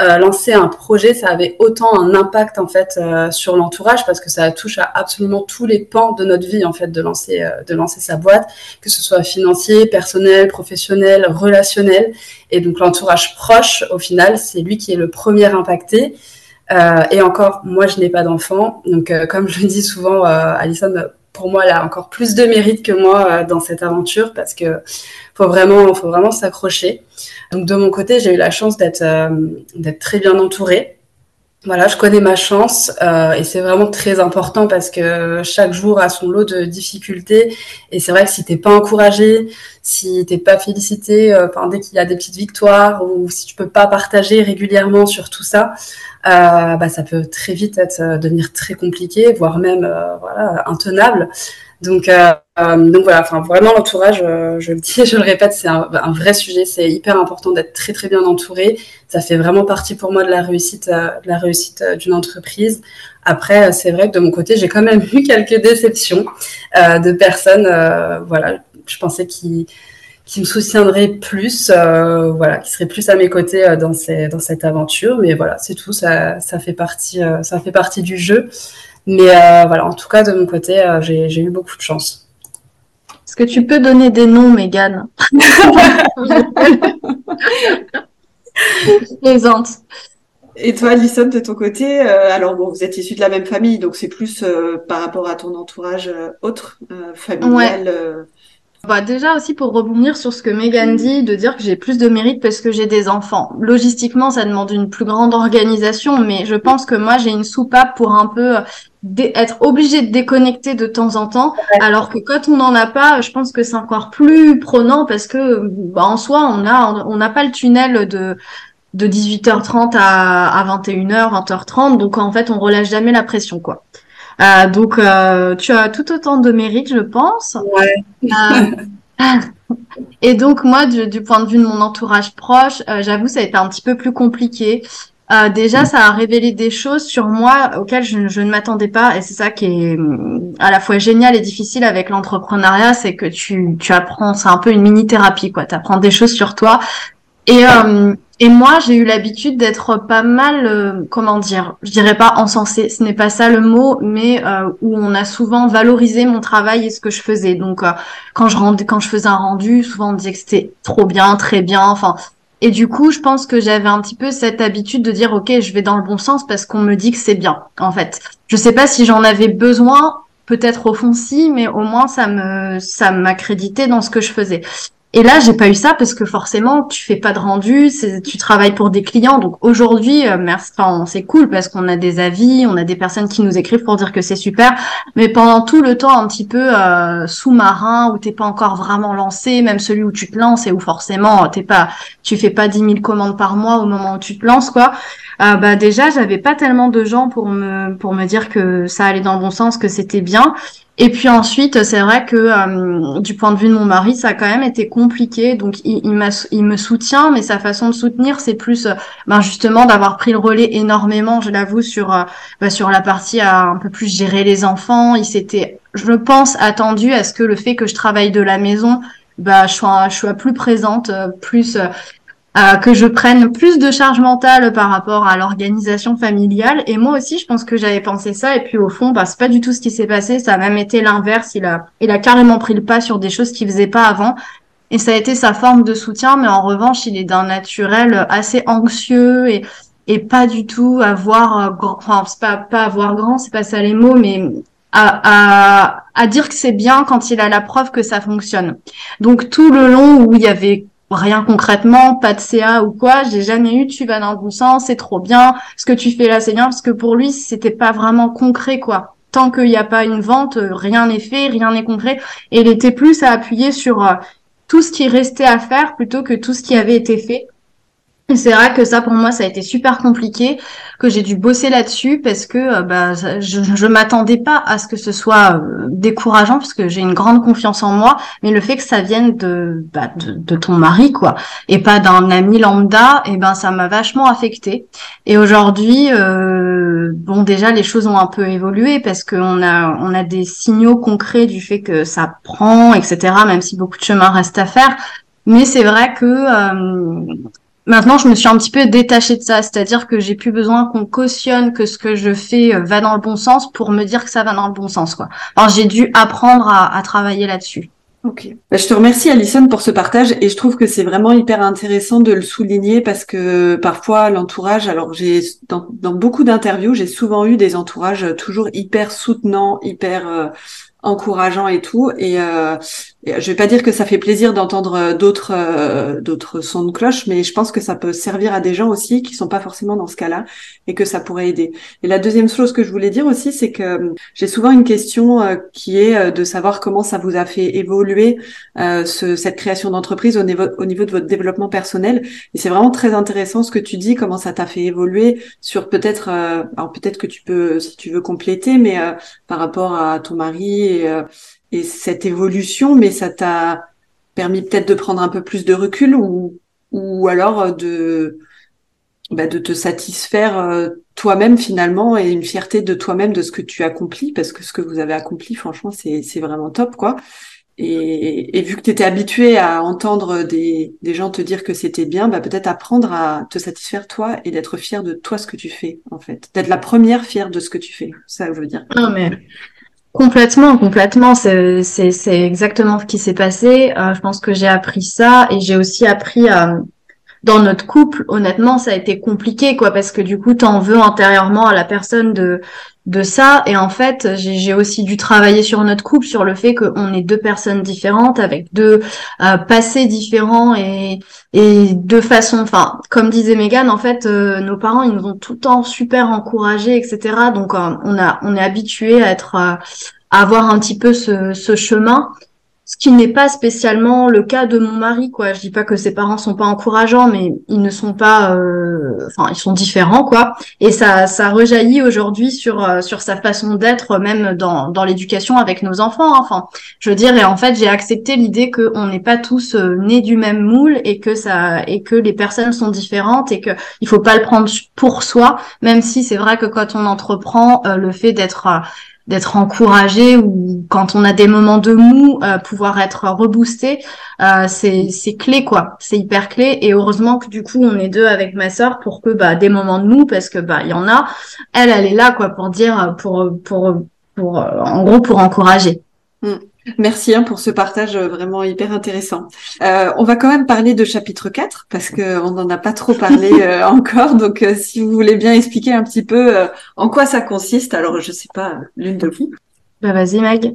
euh, lancer un projet, ça avait autant un impact en fait euh, sur l'entourage parce que ça touche à absolument tous les pans de notre vie en fait de lancer euh, de lancer sa boîte, que ce soit financier, personnel, professionnel, relationnel. Et donc l'entourage proche, au final, c'est lui qui est le premier impacté. Euh, et encore, moi, je n'ai pas d'enfant, donc euh, comme je le dis souvent, euh, Alison, pour moi, elle a encore plus de mérite que moi euh, dans cette aventure parce que faut vraiment, faut vraiment s'accrocher. Donc de mon côté, j'ai eu la chance d'être euh, très bien entourée. Voilà, je connais ma chance euh, et c'est vraiment très important parce que chaque jour a son lot de difficultés et c'est vrai que si t'es pas encouragé, si t'es pas félicité, euh, dès qu'il y a des petites victoires ou si tu peux pas partager régulièrement sur tout ça, euh, bah, ça peut très vite être euh, devenir très compliqué, voire même euh, voilà intenable. Donc, euh, euh, donc voilà, enfin vraiment l'entourage, euh, je le dis et <laughs> je le répète, c'est un, vrai sujet. C'est hyper important d'être très très bien entouré. Ça fait vraiment partie pour moi de la réussite, de la réussite d'une entreprise. Après, c'est vrai que de mon côté, j'ai quand même <laughs> eu quelques déceptions de personnes, voilà, je pensais qu'ils qui me soutiendraient plus, euh, voilà, qui seraient plus à mes côtés euh, dans, ces, dans cette aventure. Mais voilà, c'est tout, ça, ça fait partie, euh, ça fait partie du jeu. Mais euh, voilà, en tout cas, de mon côté, euh, j'ai eu beaucoup de chance. Est-ce que tu peux donner des noms, Mégane Je <laughs> plaisante. Et toi, Alison, de ton côté, euh, alors bon, vous êtes issus de la même famille, donc c'est plus euh, par rapport à ton entourage euh, autre, euh, familial. euh, Bah déjà aussi pour rebondir sur ce que Megan dit, de dire que j'ai plus de mérite parce que j'ai des enfants. Logistiquement, ça demande une plus grande organisation, mais je pense que moi j'ai une soupape pour un peu euh, être obligée de déconnecter de temps en temps, alors que quand on n'en a pas, je pense que c'est encore plus prenant parce que bah, en soi on a on n'a pas le tunnel de de 18h30 à, à 21h, 20h30, donc en fait on relâche jamais la pression quoi. Euh, donc euh, tu as tout autant de mérite, je pense. Ouais. Euh, <laughs> et donc moi, du, du point de vue de mon entourage proche, euh, j'avoue, ça a été un petit peu plus compliqué. Euh, déjà, ça a révélé des choses sur moi auxquelles je, je ne m'attendais pas, et c'est ça qui est à la fois génial et difficile avec l'entrepreneuriat, c'est que tu, tu apprends, c'est un peu une mini thérapie, quoi. Tu apprends des choses sur toi. Et euh, et moi, j'ai eu l'habitude d'être pas mal, euh, comment dire, je dirais pas encensée, ce n'est pas ça le mot, mais euh, où on a souvent valorisé mon travail et ce que je faisais. Donc, euh, quand je rendais, quand je faisais un rendu, souvent on disait que c'était trop bien, très bien. Enfin, et du coup, je pense que j'avais un petit peu cette habitude de dire, ok, je vais dans le bon sens parce qu'on me dit que c'est bien. En fait, je sais pas si j'en avais besoin, peut-être au fond si, mais au moins ça me, ça m'accréditait dans ce que je faisais. Et là, j'ai pas eu ça parce que forcément, tu fais pas de rendu, tu travailles pour des clients. Donc aujourd'hui, euh, enfin, c'est cool parce qu'on a des avis, on a des personnes qui nous écrivent pour dire que c'est super. Mais pendant tout le temps un petit peu euh, sous-marin où t'es pas encore vraiment lancé, même celui où tu te lances et où forcément t'es pas, tu fais pas 10 000 commandes par mois au moment où tu te lances, quoi. Euh, bah déjà, j'avais pas tellement de gens pour me pour me dire que ça allait dans le bon sens, que c'était bien. Et puis ensuite, c'est vrai que euh, du point de vue de mon mari, ça a quand même été compliqué. Donc il, il, il me soutient, mais sa façon de soutenir, c'est plus euh, ben justement d'avoir pris le relais énormément, je l'avoue, sur euh, ben, sur la partie à un peu plus gérer les enfants. Il s'était, je pense, attendu à ce que le fait que je travaille de la maison, bah je sois je sois plus présente, plus euh, que je prenne plus de charge mentale par rapport à l'organisation familiale. Et moi aussi, je pense que j'avais pensé ça. Et puis au fond, bah, c'est pas du tout ce qui s'est passé. Ça a même été l'inverse. Il a, il a carrément pris le pas sur des choses qu'il faisait pas avant. Et ça a été sa forme de soutien. Mais en revanche, il est d'un naturel assez anxieux et, et pas du tout avoir euh, grand, enfin, c'est pas, pas avoir grand, c'est pas ça les mots, mais à, à, à dire que c'est bien quand il a la preuve que ça fonctionne. Donc tout le long où il y avait rien concrètement, pas de CA ou quoi, j'ai jamais eu tu vas dans le bon sens, c'est trop bien, ce que tu fais là c'est bien parce que pour lui c'était pas vraiment concret quoi. Tant qu'il n'y a pas une vente, rien n'est fait, rien n'est concret et il était plus à appuyer sur euh, tout ce qui restait à faire plutôt que tout ce qui avait été fait. C'est vrai que ça, pour moi, ça a été super compliqué, que j'ai dû bosser là-dessus parce que euh, bah, je, je m'attendais pas à ce que ce soit euh, décourageant parce que j'ai une grande confiance en moi, mais le fait que ça vienne de, bah, de, ton mari, quoi, et pas d'un ami lambda, et eh ben ça m'a vachement affecté. Et aujourd'hui, euh, bon, déjà les choses ont un peu évolué parce qu'on a on a des signaux concrets du fait que ça prend, etc. Même si beaucoup de chemin reste à faire. Mais c'est vrai que euh, Maintenant, je me suis un petit peu détachée de ça, c'est-à-dire que j'ai plus besoin qu'on cautionne que ce que je fais euh, va dans le bon sens pour me dire que ça va dans le bon sens, quoi. Alors, j'ai dû apprendre à, à travailler là-dessus. Ok. Bah, je te remercie Alison pour ce partage et je trouve que c'est vraiment hyper intéressant de le souligner parce que parfois l'entourage, alors j'ai dans, dans, beaucoup d'interviews, j'ai souvent eu des entourages toujours hyper soutenants, hyper euh, encourageants et tout et euh, je vais pas dire que ça fait plaisir d'entendre euh, d'autres euh, d'autres sons de cloche, mais je pense que ça peut servir à des gens aussi qui sont pas forcément dans ce cas-là et que ça pourrait aider. Et la deuxième chose que je voulais dire aussi, c'est que euh, j'ai souvent une question qui est de savoir comment ça vous a fait évoluer ce, cette création d'entreprise au niveau au niveau de votre développement personnel. Et c'est vraiment très intéressant ce que tu dis, comment ça t'a fait évoluer sur peut-être alors peut-être que tu peux si tu veux compléter, mais par rapport à ton mari et et cette évolution, mais ça t'a permis peut-être de prendre un peu plus de recul ou, ou alors de, bah, de te satisfaire euh, toi-même finalement et une fierté de toi-même de ce que tu accomplis parce que ce que vous avez accompli, franchement, c'est, c'est vraiment top, quoi. Et, et vu que tu étais habitué à entendre des, des gens te dire que c'était bien, bah peut-être apprendre à te satisfaire toi et d'être fier de toi ce que tu fais en fait, d'être la première fière de ce que tu fais. Ça, je veux dire. Non mais Complètement, complètement. C'est, exactement ce qui s'est passé. Euh, je pense que j'ai appris ça et j'ai aussi appris euh, dans notre couple. Honnêtement, ça a été compliqué, quoi, parce que du coup, t'en veux intérieurement à la personne de de ça. Et en fait, j'ai aussi dû travailler sur notre couple, sur le fait qu'on est deux personnes différentes, avec deux euh, passés différents et, et deux façons. Enfin, comme disait Megan, en fait, euh, nos parents, ils nous ont tout le temps super encouragés, etc. Donc, euh, on a, on est habitué à être, à avoir un petit peu ce, ce chemin ce qui n'est pas spécialement le cas de mon mari quoi je dis pas que ses parents sont pas encourageants mais ils ne sont pas euh, enfin ils sont différents quoi et ça ça rejaillit aujourd'hui sur euh, sur sa façon d'être même dans dans l'éducation avec nos enfants hein. enfin je veux dire et en fait j'ai accepté l'idée que on n'est pas tous euh, nés du même moule et que ça et que les personnes sont différentes et que il faut pas le prendre pour soi même si c'est vrai que quand on entreprend le fait d'être d'être encouragé ou quand on a des moments de mou, euh, pouvoir être reboosté, euh, c'est c'est clé quoi, c'est hyper clé et heureusement que du coup on est deux avec ma sœur pour que bah des moments de mou parce que bah il y en a, elle elle est là quoi pour dire pour pour pour, en gros pour encourager. Mm. Merci hein, pour ce partage euh, vraiment hyper intéressant. Euh, on va quand même parler de chapitre 4 parce qu'on n'en a pas trop parlé <laughs> euh, encore. Donc si vous voulez bien expliquer un petit peu en quoi ça consiste, alors je sais pas, l'une de vous. Bah vas-y Mag.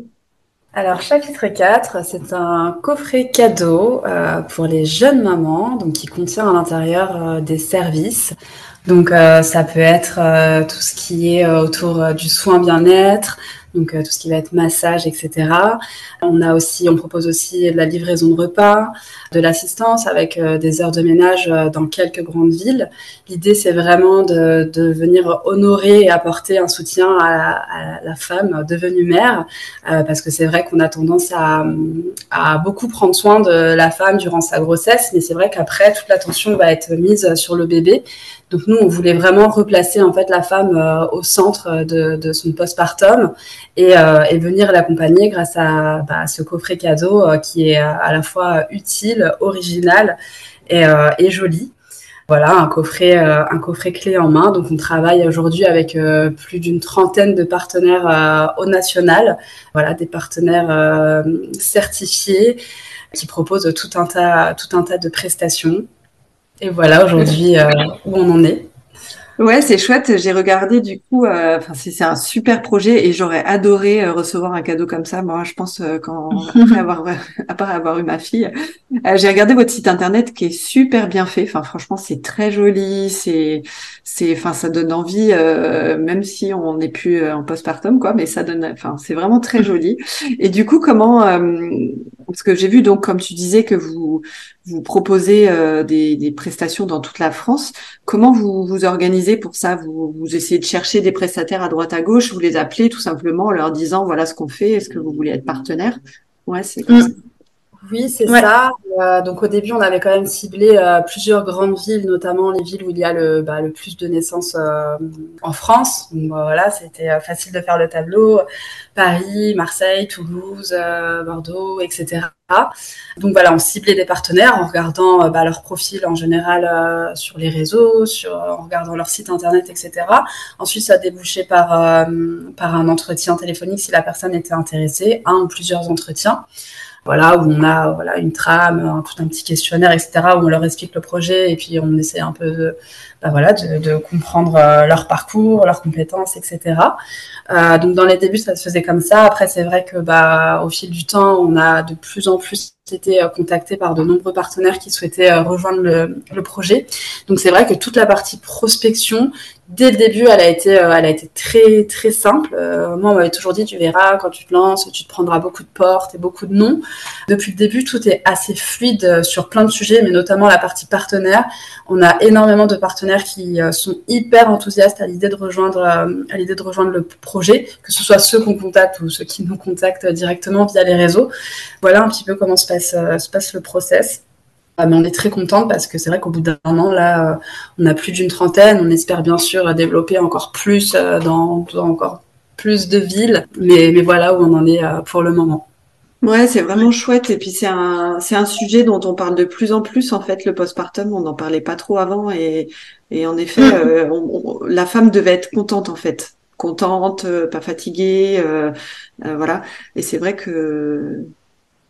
alors, chapitre 4, c'est un coffret cadeau euh, pour les jeunes mamans, donc qui contient à l'intérieur euh, des services. Donc, euh, ça peut être tout ce qui est autour du soin bien-être, donc tout ce qui va être massage, etc. On a aussi, on propose aussi la livraison de repas, de l'assistance avec des heures de ménage dans quelques grandes villes. L'idée, c'est vraiment de, venir honorer et apporter un soutien à, la femme devenue mère, parce que c'est vrai qu'on a tendance à, beaucoup prendre soin de la femme durant sa grossesse, mais c'est vrai qu'après, toute l'attention va être mise sur le bébé. Donc nous, on voulait vraiment replacer en fait la femme euh, au centre de, de son postpartum et, euh, et venir l'accompagner grâce à, bah, ce coffret cadeau euh, qui est à la fois utile, original et, joli. Voilà, un coffret, un coffret clé en main. Donc, on travaille aujourd'hui avec plus d'une trentaine de partenaires au national. Voilà, des partenaires certifiés qui proposent tout un tas, tout un tas de prestations. Et voilà aujourd'hui euh, où on en est. Ouais, c'est chouette. J'ai regardé du coup. Euh, enfin, c'est un super projet et j'aurais adoré euh, recevoir un cadeau comme ça. Moi, je pense quand <laughs> après avoir <laughs> après avoir eu ma fille, j'ai regardé votre site internet qui est super bien fait. Enfin, franchement, c'est très joli. C'est c'est enfin ça donne envie, même si on n'est plus en postpartum quoi. Mais ça donne. Enfin, c'est vraiment très <laughs> joli. Et du coup, comment parce que j'ai vu donc, comme tu disais, que vous vous proposez euh, des, des, prestations dans toute la France. Comment vous vous organisez pour ça? Vous, vous essayez de chercher des prestataires à droite à gauche, vous les appelez tout simplement en leur disant voilà ce qu'on fait. Est-ce que vous voulez être partenaire? Ouais, c'est comme ça. Oui, c'est ça. Euh, donc au début, on avait quand même ciblé euh, plusieurs grandes villes, notamment les villes où il y a le, bah, le plus de naissances euh, en France. Donc bah, voilà, c'était facile de faire le tableau. Paris, Marseille, Toulouse, Bordeaux, etc. Donc voilà, on ciblait des partenaires en regardant bah, leur profil en général sur les réseaux, sur, en regardant leur site internet, etc. Ensuite, ça débouchait par, par un entretien téléphonique si la personne était intéressée, un ou plusieurs entretiens voilà, où on a une trame, tout un petit questionnaire, etc., où on leur explique le projet et puis on essaie un peu de, bah voilà, de, comprendre euh, leur parcours, leurs compétences, etc. Euh, donc dans les débuts, ça se faisait comme ça. Après, c'est vrai que bah, au fil du temps, on a de plus en plus été euh, contacté par de nombreux partenaires qui souhaitaient rejoindre le, le projet. Donc c'est vrai que toute la partie prospection, dès le début, elle a été, elle a été très très simple. moi, on m'avait toujours dit, tu verras, quand tu te lances, tu te prendras beaucoup de portes et beaucoup de noms. Depuis le début, tout est assez fluide sur plein de sujets, mais notamment la partie partenaire. On a énormément de partenaires qui sont hyper enthousiastes à l'idée de rejoindre, à l'idée de rejoindre le projet que ce soit ceux qu'on contacte ou ceux qui nous contactent directement via les réseaux. Voilà un petit peu comment se passe, euh, se passe le process. Ah, mais on est très contente parce que c'est vrai qu'au bout d'un an, là, euh, on a plus d'une trentaine. On espère bien sûr développer encore plus euh, dans, encore plus de villes. Mais, mais voilà où on en est pour le moment. Ouais, c'est vraiment chouette. Et puis c'est un, c'est un sujet dont on parle de plus en plus en fait, le postpartum. On n'en parlait pas trop avant et, et en effet, mm. la femme devait être contente en fait contente, euh, pas fatiguée, euh, euh, voilà. Et c'est vrai que,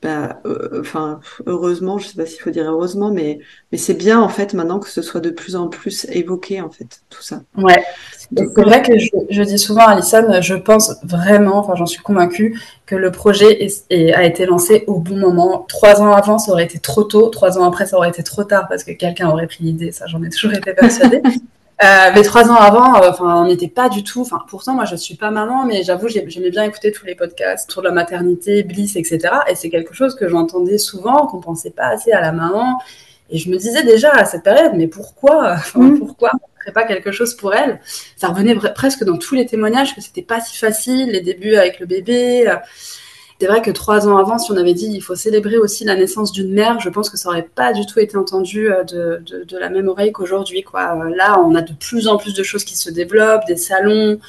bah, enfin, heureusement, je sais pas s'il faut dire heureusement, mais mais c'est bien en fait maintenant que ce soit de plus en plus évoqué en fait tout ça. Ouais. C'est vrai que je, dis souvent à Alison, je pense vraiment, enfin j'en suis convaincue, que le projet est, a été lancé au bon moment. Trois ans avant, ça aurait été trop tôt. Trois ans après, ça aurait été trop tard parce que quelqu'un aurait pris l'idée. Ça, j'en ai toujours été persuadée. <laughs> Euh, mais trois ans avant, euh, enfin, on n'était pas du tout. Enfin, pourtant, moi, je suis pas maman, mais j'avoue, j'aimais bien écouter tous les podcasts autour de la maternité, Bliss, etc. Et c'est quelque chose que j'entendais souvent, qu'on pensait pas assez à la maman. Et je me disais déjà à cette période, mais pourquoi, <laughs> mm. pourquoi on ferait pas quelque chose pour elle? Ça revenait presque dans tous les témoignages que c'était pas si facile, les débuts avec le bébé. C'est vrai que trois ans avant, si on avait dit il faut célébrer aussi la naissance d'une mère, je pense que ça aurait pas du tout été entendu euh, de, de, de la même oreille qu'aujourd'hui. Quoi. Euh, là, on a de plus en plus de choses qui se développent, des salons,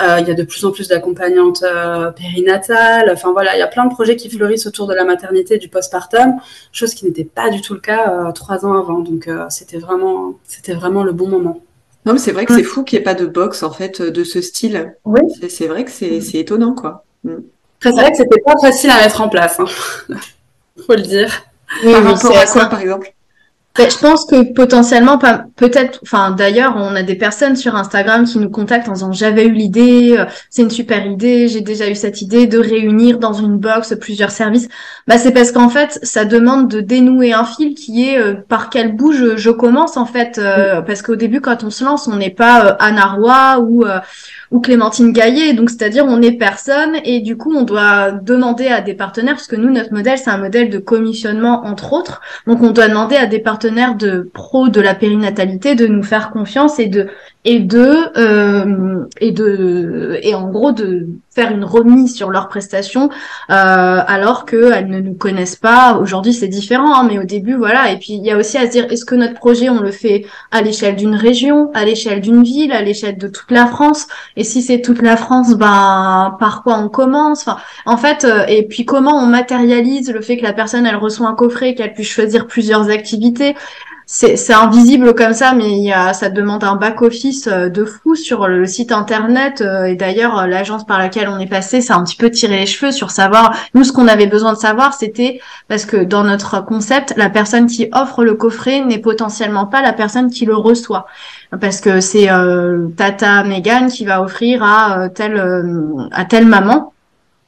euh, il y a de plus en plus d'accompagnantes euh, périnatales. Enfin voilà, il y a plein de projets qui fleurissent autour de la maternité, du postpartum, chose qui n'était pas du tout le cas trois ans avant. Donc c'était vraiment, c'était vraiment le bon moment. Non, mais c'est vrai que c'est fou qu'il n'y ait pas de box en fait de ce style. Oui. C'est vrai que c'est étonnant quoi. Mm. C'est vrai que c'était pas facile à mettre en place, hein. <laughs> faut le dire. par rapport à quoi, par exemple? Je pense que potentiellement, peut-être, enfin d'ailleurs, on a des personnes sur Instagram qui nous contactent en disant j'avais eu l'idée, euh, c'est une super idée, j'ai déjà eu cette idée de réunir dans une box plusieurs services. Bah c'est parce qu'en fait, ça demande de dénouer un fil qui est euh, par quel bout je, commence en fait, euh, parce qu'au début quand on se lance, on n'est pas Anna Roy ou ou Clémentine Gaillet. Donc, c'est-à-dire, on est personne et du coup, on doit demander à des partenaires, parce que nous, notre modèle, c'est un modèle de commissionnement, entre autres. Donc, on doit demander à des partenaires de pro de la périnatalité de nous faire confiance et de et de euh, et de et en gros de faire une remise sur leurs prestations euh, alors qu'elles ne nous connaissent pas. Aujourd'hui, c'est différent, hein, mais au début, voilà. Et puis, il y a aussi à se dire, est-ce que notre projet, on le fait à l'échelle d'une région, à l'échelle d'une ville, à l'échelle de toute la France? Et si c'est toute la France, ben par quoi on commence? Enfin, En fait, euh, et puis comment on matérialise le fait que la personne, elle reçoit un coffret, qu'elle puisse choisir plusieurs activités? C'est invisible comme ça, mais il y a, ça demande un back office euh, de fou sur le site internet. Euh, et d'ailleurs, euh, l'agence par laquelle on est passé, ça a un petit peu tiré les cheveux sur savoir. Nous, ce qu'on avait besoin de savoir, c'était parce que dans notre concept, la personne qui offre le coffret n'est potentiellement pas la personne qui le reçoit, parce que c'est Tata Megan qui va offrir à telle à telle maman.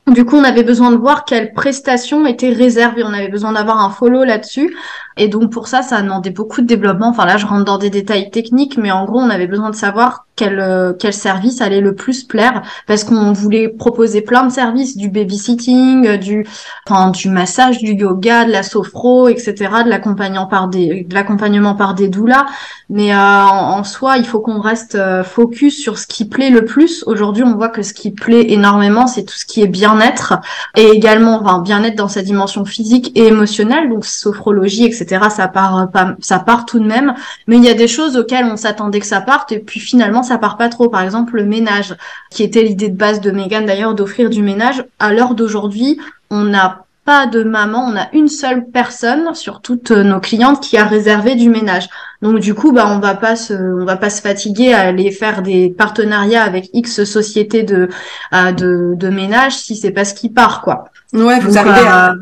Du coup, on avait besoin de voir quelles prestations étaient réservées. On avait besoin d'avoir un follow là-dessus. Et donc, pour ça, ça a demandé beaucoup de développement. Enfin, là, je rentre dans des détails techniques, mais en gros, on avait besoin de savoir quel, euh, quel service allait le plus plaire parce qu'on voulait proposer plein de services, du babysitting, euh, du, enfin, du massage, du yoga, de la sophro, etc., de l'accompagnement par des, de l'accompagnement par des doulas. Mais euh, en, soi, il faut qu'on reste focus sur ce qui plaît le plus. Aujourd'hui, on voit que ce qui plaît énormément, c'est tout ce qui est bien-être et également, enfin, bien-être dans sa dimension physique et émotionnelle, donc sophrologie, etc. Ça part, ça part tout de même. Mais il y a des choses auxquelles on s'attendait que ça parte et puis finalement ça part pas trop. Par exemple, le ménage, qui était l'idée de base de Megan d'ailleurs d'offrir du ménage. À l'heure d'aujourd'hui, on n'a pas de maman, on a une seule personne sur toutes nos clientes qui a réservé du ménage. Donc du coup, bah on va pas se, on va pas se fatiguer à aller faire des partenariats avec X sociétés de euh, de, de ménage si c'est pas ce qui part quoi. Ouais, vous arrivez à euh,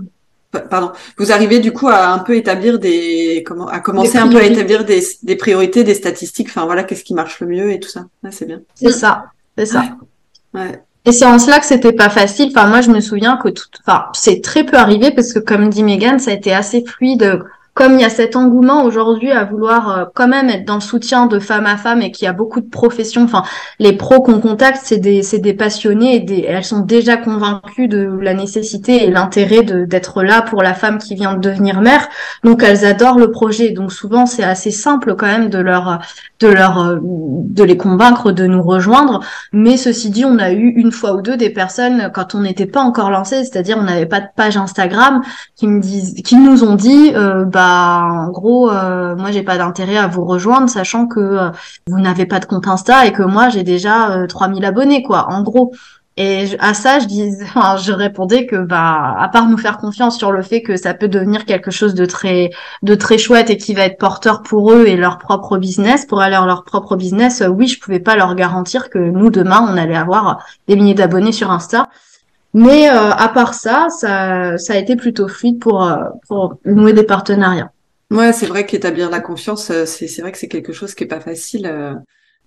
pardon, vous arrivez du coup à un peu établir des, comment, à commencer un peu à établir des, des priorités, des statistiques. Enfin voilà, qu'est-ce qui marche le mieux et tout ça. c'est bien. C'est ça, c'est ça. Ouais. Et c'est en cela que c'était pas facile. Enfin moi je me souviens que tout, enfin c'est très peu arrivé parce que comme dit Megan, ça a été assez fluide comme il y a cet engouement aujourd'hui à vouloir euh, quand même être dans le soutien de femme à femme et qu'il y a beaucoup de professions, enfin les pros qu'on contacte, c'est des c'est des passionnés et des, elles sont déjà convaincues de la nécessité et l'intérêt de d'être là pour la femme qui vient de devenir mère. Donc elles adorent le projet. Donc souvent c'est assez simple quand même de leur de leur euh, de les convaincre de nous rejoindre. Mais ceci dit, on a eu une fois ou deux des personnes quand on n'était pas encore lancé, c'est-à-dire on n'avait pas de page Instagram, qui me disent, qui nous ont dit euh, bah en gros, euh, moi j'ai pas d'intérêt à vous rejoindre, sachant que euh, vous n'avez pas de compte Insta et que moi j'ai déjà 3000 euh, abonnés, quoi. En gros. Et à ça, je dis, <laughs> je répondais que, bah, à part nous faire confiance sur le fait que ça peut devenir quelque chose de très, de très chouette et qui va être porteur pour eux et leur propre business, pour aller leur propre business, oui, je pouvais pas leur garantir que nous demain on allait avoir des milliers d'abonnés sur Insta. Mais euh, à part ça, ça, ça a été plutôt fluide pour, euh, pour nouer des partenariats. Ouais, c'est vrai qu'établir la confiance, euh, c'est, vrai que c'est quelque chose qui est pas facile.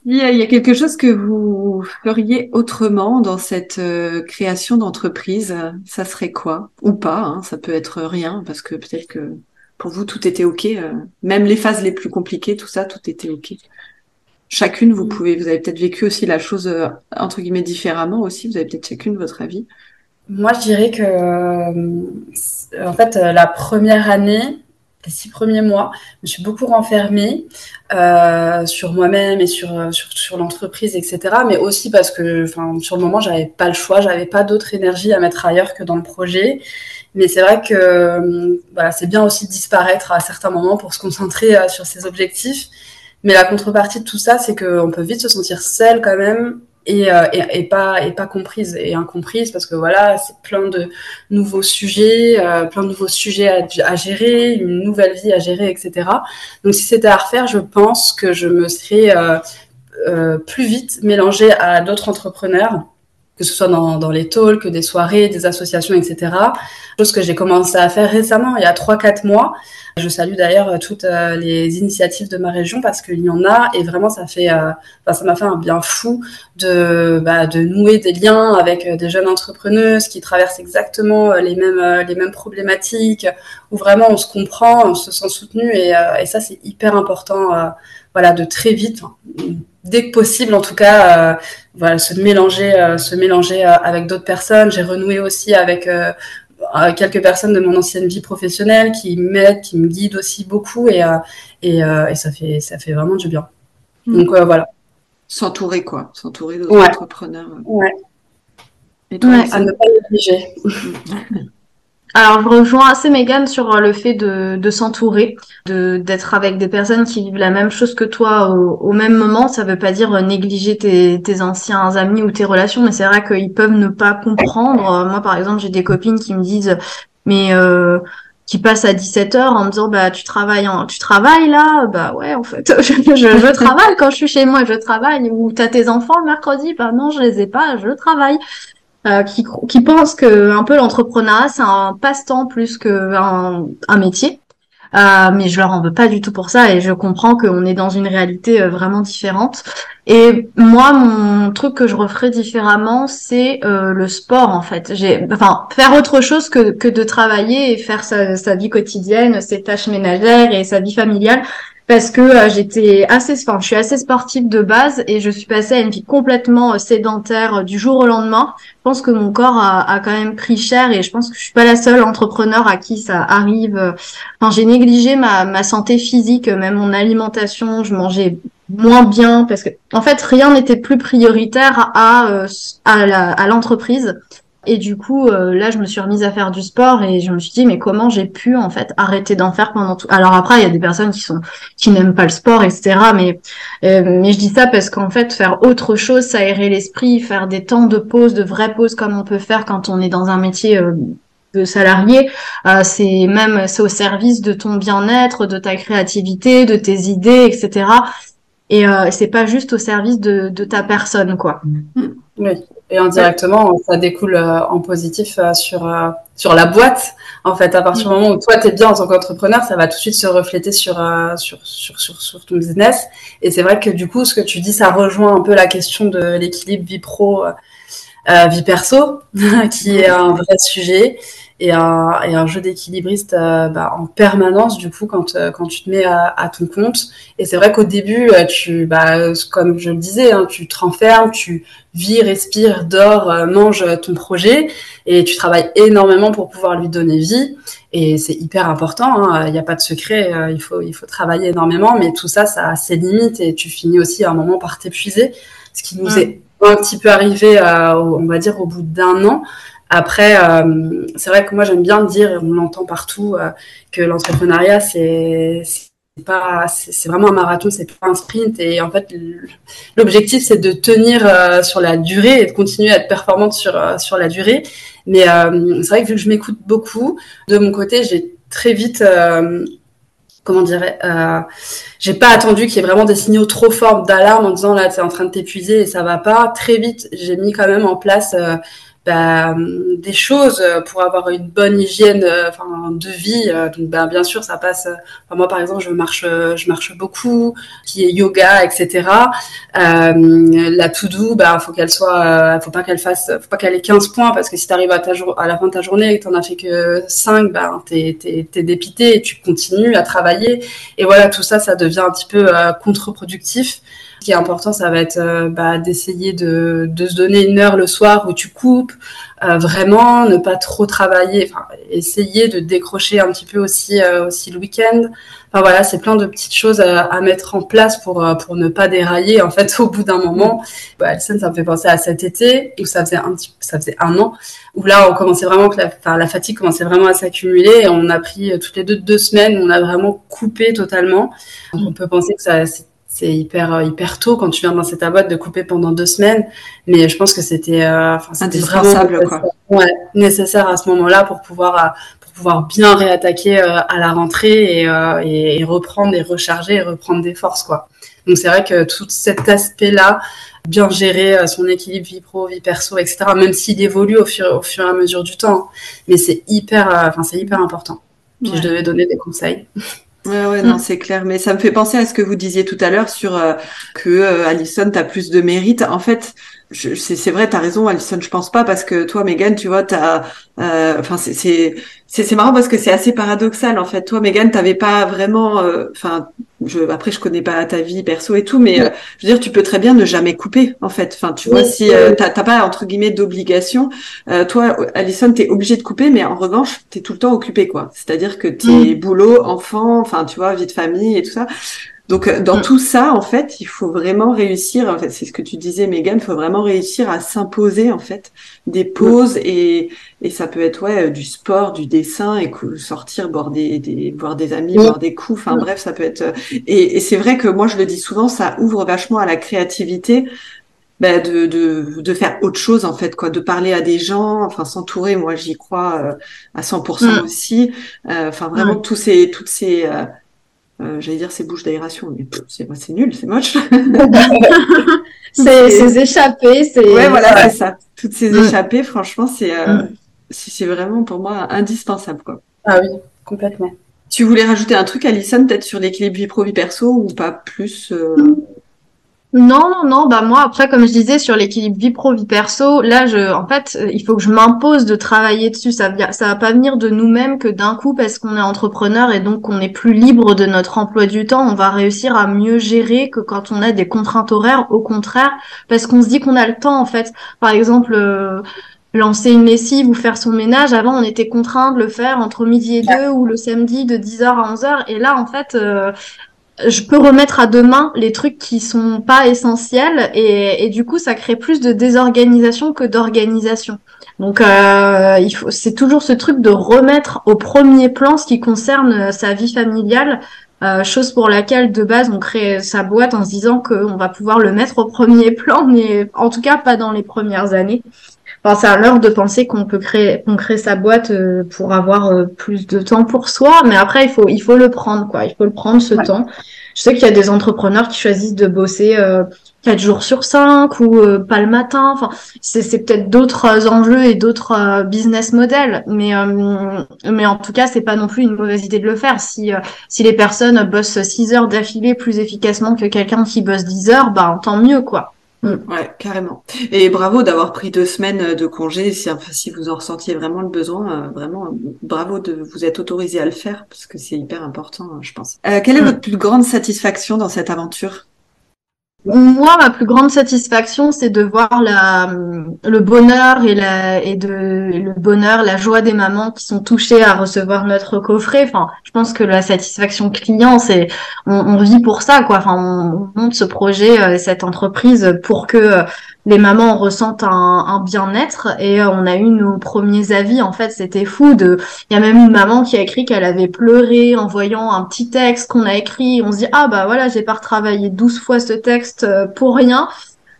Il y, a, il y a quelque chose que vous feriez autrement dans cette création d'entreprise. Ça serait quoi? Ou pas hein, Ça peut être rien, parce que peut-être que pour vous, tout était OK. même les phases les plus compliquées, tout ça, tout était OK. Chacune, vous mm. pouvez, vous avez peut-être vécu aussi la chose, entre guillemets, différemment aussi. Vous avez peut-être chacune votre avis. Moi, je dirais que, euh, en fait, euh, la première année, les six premiers mois, je me suis beaucoup renfermée euh, sur moi-même et sur, sur, sur l'entreprise, etc. Mais aussi parce que, enfin, sur le moment, j'avais pas le choix, j'avais pas d'autre énergie à mettre ailleurs que dans le projet. Mais c'est vrai que voilà, c'est bien aussi de disparaître à certains moments pour se concentrer sur ses objectifs. Mais la contrepartie de tout ça, c'est qu'on peut vite se sentir seul quand même euh, et, et, pas et pas comprise et incomprise parce que voilà c'est plein de nouveaux sujets euh, plein de nouveaux sujets à, gérer une nouvelle vie à gérer etc donc si c'était à refaire je pense que je me serais euh, plus vite mélangée à d'autres entrepreneurs que ce soit dans, dans les talks, des soirées, des associations, etc. Chose que j'ai commencé à faire récemment, il y a 3-4 mois. Je salue d'ailleurs toutes euh, les initiatives de ma région parce qu'il y en a et vraiment ça fait, euh, ça m'a fait un bien fou de, bah, nouer des liens avec euh, des jeunes entrepreneuses qui traversent exactement les mêmes, les mêmes problématiques où vraiment on se comprend, on se sent soutenu et, ça c'est hyper important, voilà, de très vite, dès que possible en tout cas, voilà, se mélanger, se mélanger avec d'autres personnes. J'ai renoué aussi avec quelques personnes de mon ancienne vie professionnelle qui m'aident, qui me guident aussi beaucoup et, euh, et, euh, et, ça, fait, ça fait vraiment du bien. Mm. Donc euh, voilà. S'entourer quoi, s'entourer d'autres entrepreneurs. Ouais. Et toi, à ne pas négliger. Alors, je rejoins assez Megan sur euh, le fait de, de s'entourer, de d'être avec des personnes qui vivent la même chose que toi au, même moment. Ça veut pas dire euh, négliger tes, tes anciens amis ou tes relations, mais c'est vrai qu'ils peuvent ne pas comprendre. Euh, moi, par exemple, j'ai des copines qui me disent, mais euh, qui passent à 17 heures en me disant bah tu travailles en... tu travailles là? Bah ouais en fait <laughs> je, je, je, <laughs> travaille quand je suis chez moi je travaille ou t'as tes enfants le mercredi? Bah non je les ai pas je travaille euh, qui, qui pensent que un peu l'entrepreneuriat c'est un passe-temps plus qu'un un métier. Euh, mais je leur en veux pas du tout pour ça et je comprends qu'on est dans une réalité euh, vraiment différente. Et moi, mon truc que je referais différemment, c'est euh, le sport en fait. J'ai, enfin, faire autre chose que, que de travailler et faire sa, sa vie quotidienne, ses tâches ménagères et sa vie familiale parce que euh, j'étais assez, enfin, je suis assez sportive de base et je suis passée à une vie complètement euh, sédentaire euh, du jour au lendemain. Je pense que mon corps a, a, quand même pris cher et je pense que je suis pas la seule entrepreneur à qui ça arrive. Enfin, j'ai négligé ma, ma santé physique, même mon alimentation. Je mangeais moins bien parce que, en fait, rien n'était plus prioritaire à à l'entreprise. Et du coup, euh, là, je me suis remise à faire du sport et je me suis dit, mais comment j'ai pu en fait arrêter d'en faire pendant tout? Alors après, il y a des personnes qui sont qui n'aiment pas le sport, etc. Mais euh, mais je dis ça parce qu'en fait, faire autre chose, ça aérer l'esprit, faire des temps de pause, de vraies pauses comme on peut faire quand on est dans un métier. Euh, de salarié, c'est même c'est au service de ton bien-être, de ta créativité, de tes idées, etc. Et c'est pas juste au service de, de ta personne, quoi. Oui. Et indirectement, ça découle euh, en positif euh, sur, euh, sur la boîte. En fait, à partir du moment où toi, tu es bien en tant qu'entrepreneur, ça va tout de suite se refléter sur, sur, sur, sur, sur ton business. Et c'est vrai que du coup, ce que tu dis, ça rejoint un peu la question de l'équilibre vie pro, vie perso, <laughs> qui est un vrai sujet et un, et un jeu d'équilibriste euh, bah, en permanence du coup quand euh, quand tu te mets à, à ton compte. Et c'est vrai qu'au début euh, tu bah comme je le disais hein, tu te renfermes tu vis respires dors manges ton projet et tu travailles énormément pour pouvoir lui donner vie. Et c'est hyper important hein. il n'y a pas de secret il faut il faut travailler énormément mais tout ça ça a ses limites et tu finis aussi à un moment par t'épuiser. Ce qui nous est un petit peu arrivé on va dire au bout d'un an après, euh, c'est vrai que moi j'aime bien dire, on l'entend partout, euh, que l'entrepreneuriat c'est pas, c'est vraiment un marathon, c'est pas un sprint. Et en fait, l'objectif c'est de tenir euh, sur la durée et de continuer à être performante sur sur la durée. Mais c'est vrai que vu que je m'écoute beaucoup, de mon côté, j'ai très vite comment dirais euh, j'ai pas attendu qu'il y ait vraiment des signaux trop forts d'alarme en disant là tu es en train de t'épuiser et ça va pas très vite j'ai mis quand même en place bah, des choses pour avoir une bonne hygiène euh, enfin, de vie. Euh, donc, bah, bien sûr, ça passe. Moi, par exemple, je marche, je marche beaucoup, qui est yoga, etc. Euh, la to-do, bah, faut qu'elle soit, faut pas qu'elle fasse, faut pas qu'elle ait 15 points parce que si tu arrives à, ta à la fin de ta journée et que tu n'en as fait que 5, bah, t'es, es, dépité et tu continues à travailler. Et voilà, tout ça, ça devient un petit peu contre-productif. Ce qui est important, ça va être euh, bah, d'essayer de, se donner une heure le soir où tu coupes, euh, vraiment ne pas trop travailler, enfin, essayer de décrocher un petit peu aussi, euh, aussi le week-end. Enfin voilà, c'est plein de petites choses à, mettre en place pour, pour ne pas dérailler. En fait, <laughs> au bout d'un moment, bah, Alison, ça me fait penser à cet été où ça faisait un petit, ça faisait un an où là, on commençait vraiment que la, enfin, la fatigue commençait vraiment à s'accumuler et on a pris toutes les deux deux semaines, on a vraiment coupé totalement. On peut penser que ça c'est hyper euh, hyper tôt quand tu viens dans cette boîte de couper pendant deux semaines mais je pense que c'était euh, c'était vraiment nécessaire, Ouais, nécessaire à ce moment-là pour pouvoir euh, pour pouvoir bien réattaquer à la rentrée et, et, reprendre et recharger et reprendre des forces quoi donc c'est vrai que tout cet aspect là bien gérer son équilibre vie pro, vie perso, etc. Même s'il évolue au fur, au fur et à mesure du temps. Mais c'est hyper, enfin c'est hyper important. Si je devais donner des conseils. <laughs> Ouais, ouais, non, c'est clair. Mais ça me fait penser à ce que vous disiez tout à l'heure sur que euh, Alison, t'as plus de mérite. En fait, c'est vrai, t'as raison, Alison. Je pense pas parce que toi, Megan, tu vois, t'as, euh, enfin, c'est c'est marrant parce que c'est assez paradoxal en fait. Toi, Megan, t'avais pas vraiment, euh, enfin, je, après, je connais pas ta vie perso et tout, mais euh, je veux dire, tu peux très bien ne jamais couper en fait. Enfin, tu vois, si t'as pas entre guillemets d'obligation, toi, Alison, t'es obligé de couper, mais en revanche, t'es tout le temps occupé quoi. C'est-à-dire que t'es mm. boulot, enfant, enfin, tu vois, vie de famille et tout ça. Donc euh, dans mm. tout ça, en fait, il faut vraiment réussir. En fait, c'est ce que tu disais, Megan. Il faut vraiment réussir à s'imposer en fait des pauses et et ça peut être ouais du sport, du dessin et sortir boire des, des voir des amis, boire des coups. Enfin bref, ça peut être. Euh, et, et c'est vrai que moi je le dis souvent, ça ouvre vachement à la créativité. Ben de, de, de faire autre chose en fait quoi de parler à des gens enfin s'entourer moi j'y crois euh, à 100% mm. aussi enfin vraiment tous ces toutes ces euh, j'allais dire ces bouches d'aération, mais c'est nul, c'est moche. <laughs> c'est échappées, c'est. Ouais, voilà, c'est ça. Toutes ces mm. échappées, franchement, c'est euh, mm. c'est vraiment pour moi indispensable, quoi. Ah oui, complètement. Tu voulais rajouter un truc, Alison, peut-être sur l'équilibre vie pro vie perso ou pas plus euh... Mm. Non, non, non. Bah moi, après, comme je disais sur l'équilibre vie pro vie perso, là, je, en fait, il faut que je m'impose de travailler dessus. Ça, ça va pas venir de nous-mêmes que d'un coup parce qu'on est entrepreneur et donc qu'on est plus libre de notre emploi du temps. On va réussir à mieux gérer que quand on a des contraintes horaires. Au contraire, parce qu'on se dit qu'on a le temps. En fait, par exemple. Euh, lancer une lessive ou faire son ménage. Avant, on était contraint de le faire entre midi et deux ou le samedi de 10h à 11h. Et là, en fait, euh, je peux remettre à demain les trucs qui sont pas essentiels et, du coup ça crée plus de désorganisation que d'organisation. Donc euh, c'est toujours ce truc de remettre au premier plan ce qui concerne sa vie familiale, euh, chose pour laquelle de base on crée sa boîte en se disant qu'on va pouvoir le mettre au premier <laughs> plan, mais en tout cas pas dans les premières années. Enfin, c'est à l'heure de penser qu'on peut créer, qu'on crée sa boîte euh, pour avoir euh, plus de temps pour soi, mais après il faut, il faut le prendre quoi. Il faut le prendre ce temps. Je sais qu'il y a des entrepreneurs qui choisissent de bosser euh, quatre jours sur cinq ou pas le matin. Enfin, c'est, c'est peut-être d'autres enjeux et d'autres business models, mais mais en tout cas c'est pas non plus une mauvaise idée de le faire. Si si les personnes bossent 6 heures d'affilée plus efficacement que quelqu'un qui bosse 10 heures, bah tant mieux quoi. Mm. Ouais, carrément. Et bravo d'avoir pris deux semaines de congé. Si, enfin, si vous en ressentiez vraiment le besoin, euh, vraiment, bravo de vous être autorisé à le faire parce que c'est hyper important, je pense. Euh, quelle est mm. votre plus grande satisfaction dans cette aventure? Moi, ma plus grande satisfaction, c'est de voir le bonheur et, la, de, le bonheur, la joie des mamans qui sont touchées à recevoir notre coffret. Enfin, je pense que la satisfaction client, c'est, on, on vit pour ça, quoi. Enfin, on, monte ce projet, euh, cette entreprise pour que les mamans ressentent un, un bien-être et euh, on a eu nos premiers avis. En fait, c'était fou. De, il y a même une maman qui a écrit qu'elle avait pleuré en voyant un petit texte qu'on a écrit. On se dit ah bah voilà, j'ai pas retravaillé 12 fois ce texte euh, pour rien.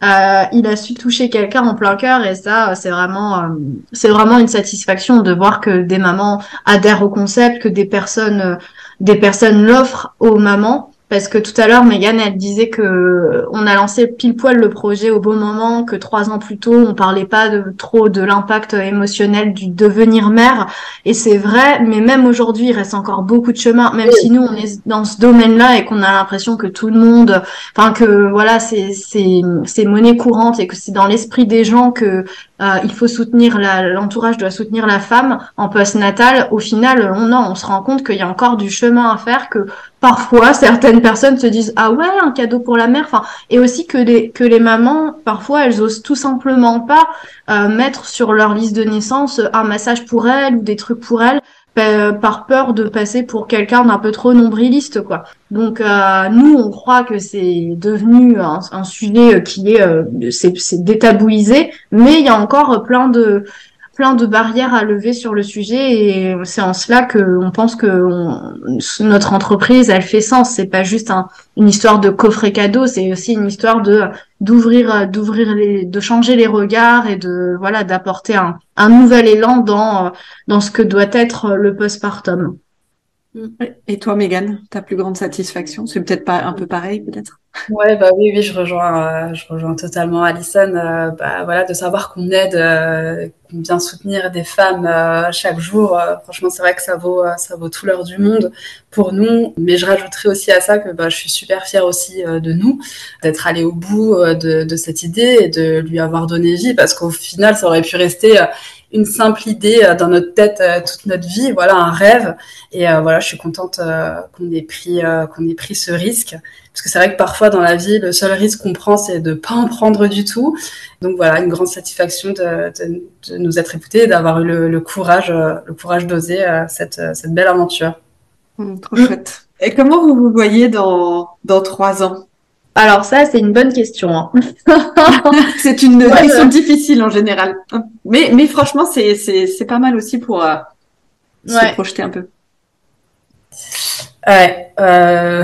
Euh, il a su toucher quelqu'un en plein cœur et ça c'est vraiment euh, c'est vraiment une satisfaction de voir que des mamans adhèrent au concept que des personnes des personnes l'offrent aux mamans parce que tout à l'heure, Megan, elle disait que on a lancé pile poil le projet au bon moment, que trois ans plus tôt, on parlait pas de, trop de l'impact émotionnel du devenir mère. Et c'est vrai, mais même aujourd'hui, il reste encore beaucoup de chemin, même si nous, on est dans ce domaine-là et qu'on a l'impression que tout le monde, enfin, que voilà, c'est, c'est, c'est monnaie courante et que c'est dans l'esprit des gens que euh, il faut soutenir l'entourage doit soutenir la femme en post-natal. Au final, on, non, on se rend compte qu'il y a encore du chemin à faire, que parfois certaines personnes se disent ah ouais un cadeau pour la mère enfin et aussi que les que les mamans parfois elles osent tout simplement pas euh, mettre sur leur liste de naissance un massage pour elle ou des trucs pour elle par peur de passer pour quelqu'un d'un peu trop nombriliste quoi. Donc euh, nous on croit que c'est devenu un, sujet qui est euh, c'est détabouisé mais il y a encore plein de plein de barrières à lever sur le sujet et c'est en cela que on pense que notre entreprise elle fait sens. C'est pas juste un, une histoire de coffret cadeau c'est aussi une histoire de d'ouvrir d'ouvrir les de changer les regards et de voilà d'apporter un, un nouvel élan dans dans ce que doit être le postpartum Et toi, Megan, ta plus grande satisfaction C'est peut-être pas un peu pareil, peut-être? Ouais, bah oui, oui, je rejoins, euh, je rejoins totalement Alison. Euh, bah, voilà, de savoir qu'on aide, euh, qu'on vient soutenir des femmes chaque jour. franchement, c'est vrai que ça vaut, ça vaut tout l'heure du monde pour nous. Mais je rajouterai aussi à ça que bah, je suis super fière aussi de nous, d'être allé au bout de, de, cette idée et de lui avoir donné vie, parce qu'au final, ça aurait pu rester une simple idée euh, dans notre tête euh, toute notre vie, voilà un rêve. Et euh, voilà, je suis contente qu'on ait pris ait pris ce risque, parce que c'est vrai que parfois dans la vie, le seul risque qu'on prend, c'est de pas en prendre du tout. Donc voilà, une grande satisfaction de, nous être écoutés et d'avoir eu le, courage, courage d'oser cette, cette belle aventure. Mmh, trop chouette. Et comment vous vous voyez dans dans trois ans? Alors ça, c'est une bonne question. Hein. <laughs> c'est une question difficile en général. Mais, mais franchement, c'est, c'est, c'est pas mal aussi pour euh, se projeter un peu. Ouais. Euh,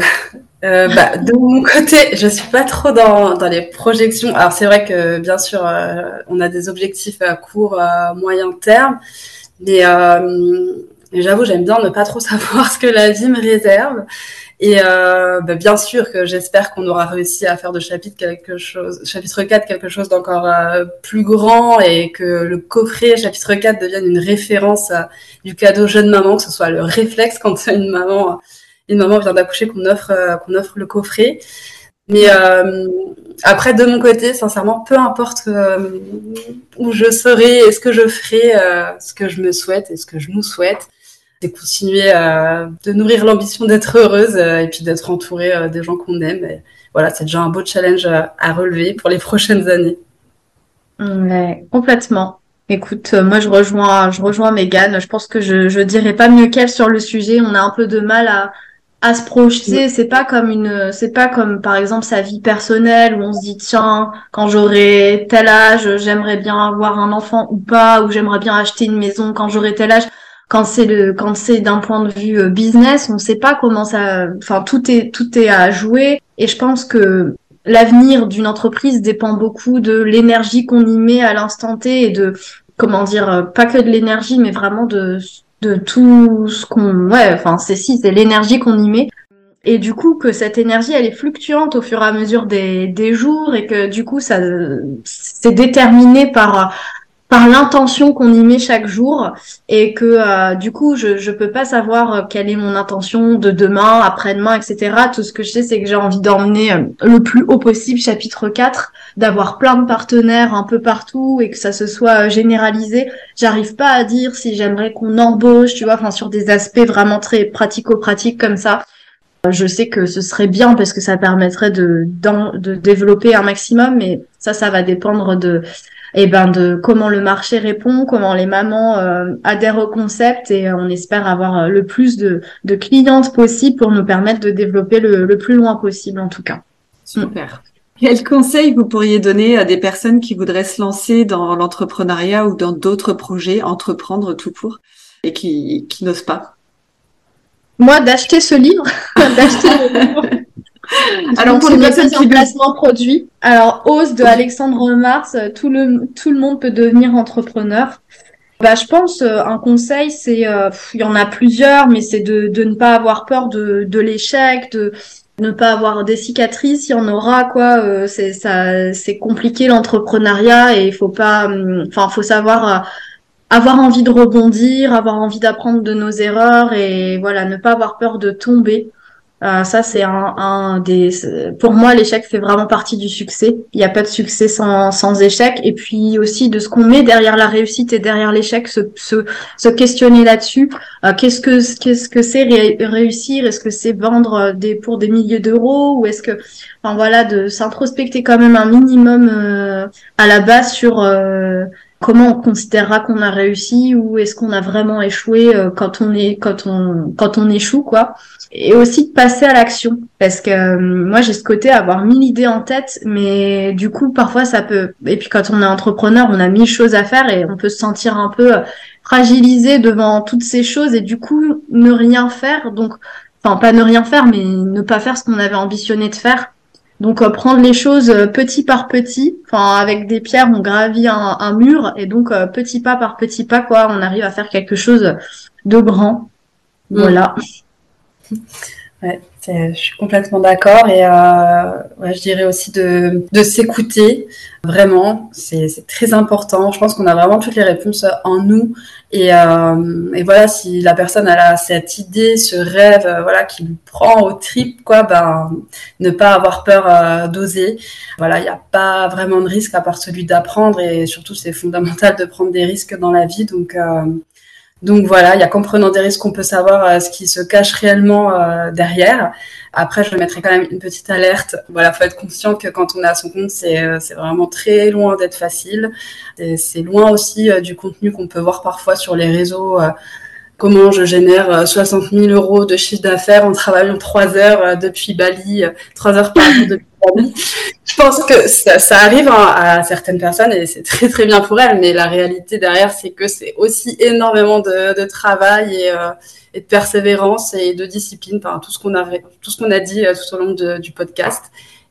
euh, bah, de mon côté, je suis pas trop dans, dans les projections. Alors c'est vrai que bien sûr, euh, on a des objectifs à court, moyen terme, mais j'avoue, j'aime bien ne pas trop <laughs> savoir ce que la vie me réserve. Et euh, bah, bien sûr que j'espère qu'on aura réussi à faire de chapitre quelque chose, chapitre 4 quelque chose d'encore euh, plus grand et que le coffret chapitre 4 devienne une référence euh, du cadeau jeune maman, que ce soit le réflexe quand <laughs> une maman, une maman vient d'accoucher qu'on offre, qu'on offre le coffret. Mais après, de mon côté, sincèrement, peu importe où je serai et ce que je ferai, ce que je me souhaite et ce que je nous souhaite, c'est continuer à, de nourrir l'ambition d'être heureuse euh, et puis d'être entourée euh, des gens qu'on aime. Et voilà, c'est déjà un beau challenge à, relever pour les <laughs> prochaines années. Ouais, complètement. Écoute, euh, moi je rejoins, je rejoins Megan. Je pense que je, je dirais pas mieux qu'elle sur le sujet. On a un peu de mal à, à se projeter. C'est pas comme une, c'est pas comme par exemple sa vie personnelle où on se dit tiens, quand j'aurai tel âge, j'aimerais bien avoir un enfant ou pas, ou j'aimerais bien acheter une maison quand j'aurai tel âge quand c'est le quand c'est d'un point de vue euh, business, on ne sait pas comment ça enfin tout est tout est à jouer. Et je pense que l'avenir d'une entreprise dépend beaucoup de l'énergie qu'on y met à l'instant T et de comment dire euh, pas que de l'énergie mais vraiment de de tout ce qu'on ouais enfin c'est si c'est l'énergie qu'on y met. Et du coup que cette énergie elle est fluctuante au fur et à mesure des, des jours et que du coup ça c'est déterminé par par l'intention qu'on y met chaque jour et que euh, du coup je je peux pas savoir euh, quelle est mon intention de demain, après-demain, etc. Tout ce que je sais c'est que j'ai envie d'emmener euh, le plus haut possible chapitre 4, d'avoir plein de partenaires un peu partout et que ça se soit généralisé. J'arrive pas à dire si j'aimerais qu'on embauche, tu vois, enfin sur des aspects vraiment très pratico-pratiques comme ça. Je sais que ce serait bien parce que ça permettrait de, de développer un maximum, mais ça, ça va dépendre de et ben de comment le marché répond, comment les mamans euh, adhèrent au concept et euh, on espère avoir euh, le plus de, de clientes possible pour nous permettre de développer le, le plus loin possible en tout cas. Super. Quel conseil vous pourriez donner à des personnes qui voudraient se lancer dans l'entrepreneuriat ou dans d'autres projets, entreprendre tout court, et qui, qui n'osent pas? Moi, d'acheter ce livre, <laughs> d'acheter le livre <laughs> alors pour les personnes qui placement produit, alors Ose de Alexandre Mars, euh, tout le tout le monde peut devenir entrepreneur. Bah, je pense euh, un conseil, c'est euh, il y en a plusieurs, mais c'est de, de ne pas avoir peur de, de l'échec, de ne pas avoir des cicatrices, il y en aura quoi. c'est ça, c'est compliqué l'entrepreneuriat et il faut pas, hum, enfin faut savoir avoir envie de rebondir, avoir envie d'apprendre de nos erreurs et voilà, ne pas avoir peur de tomber. Euh, ça, c'est un, un, des. Pour moi, l'échec fait vraiment partie du succès. Il n'y a pas de succès sans, sans échec. Et puis aussi de ce qu'on met derrière la réussite et derrière l'échec, se, se, se, questionner là-dessus. Euh, qu'est-ce que qu'est-ce que c'est réussir? Est-ce que c'est vendre des pour des milliers d'euros? Ou est-ce que, enfin voilà, de s'introspecter quand même un minimum euh, à la base sur comment on considérera qu'on a réussi ou est-ce qu'on a vraiment échoué euh, quand on est quand on quand on échoue quoi. Et aussi de passer à l'action. Parce que euh, moi j'ai ce côté avoir mille idées en tête mais du coup parfois ça peut et puis quand on est entrepreneur on a mille choses à faire et on peut se sentir un peu euh, fragilisé devant toutes ces choses et du coup ne rien faire. Donc enfin pas ne rien faire mais ne pas faire ce qu'on avait ambitionné de faire donc euh, prendre les choses euh, petit par petit, enfin avec des pierres on gravit un, mur et donc euh, petit pas par petit pas quoi, on arrive à faire quelque chose de grand. Mm. Voilà. <laughs> Ouais, je suis complètement d'accord et euh, ouais, je dirais aussi de, de s'écouter vraiment, c'est très important. Je pense qu'on a vraiment toutes les réponses en nous et, euh, et voilà, si la personne elle a cette idée, ce rêve, euh, voilà, qui lui prend au trip, quoi, ben ne pas avoir peur euh, d'oser. Voilà, il n'y a pas vraiment de risque à part celui d'apprendre et surtout c'est fondamental de prendre des risques dans la vie, donc euh, donc voilà, il y a qu'en prenant des risques qu'on peut savoir euh, ce qui se cache réellement euh, derrière. Après, je mettrai quand même une petite alerte. Voilà, faut être conscient que quand on est à son compte, c'est euh, vraiment très loin d'être facile. C'est loin aussi du contenu qu'on peut voir parfois sur les réseaux comment je génère 60 000 euros de chiffre d'affaires en travaillant trois heures depuis Bali, trois heures par jour depuis Bali. Je pense que ça, arrive hein, à certaines personnes et c'est très très bien pour elles, mais la réalité derrière, c'est que c'est aussi énormément de, travail et, euh, de persévérance et de discipline, tout ce qu'on a, a dit euh, tout au long du podcast.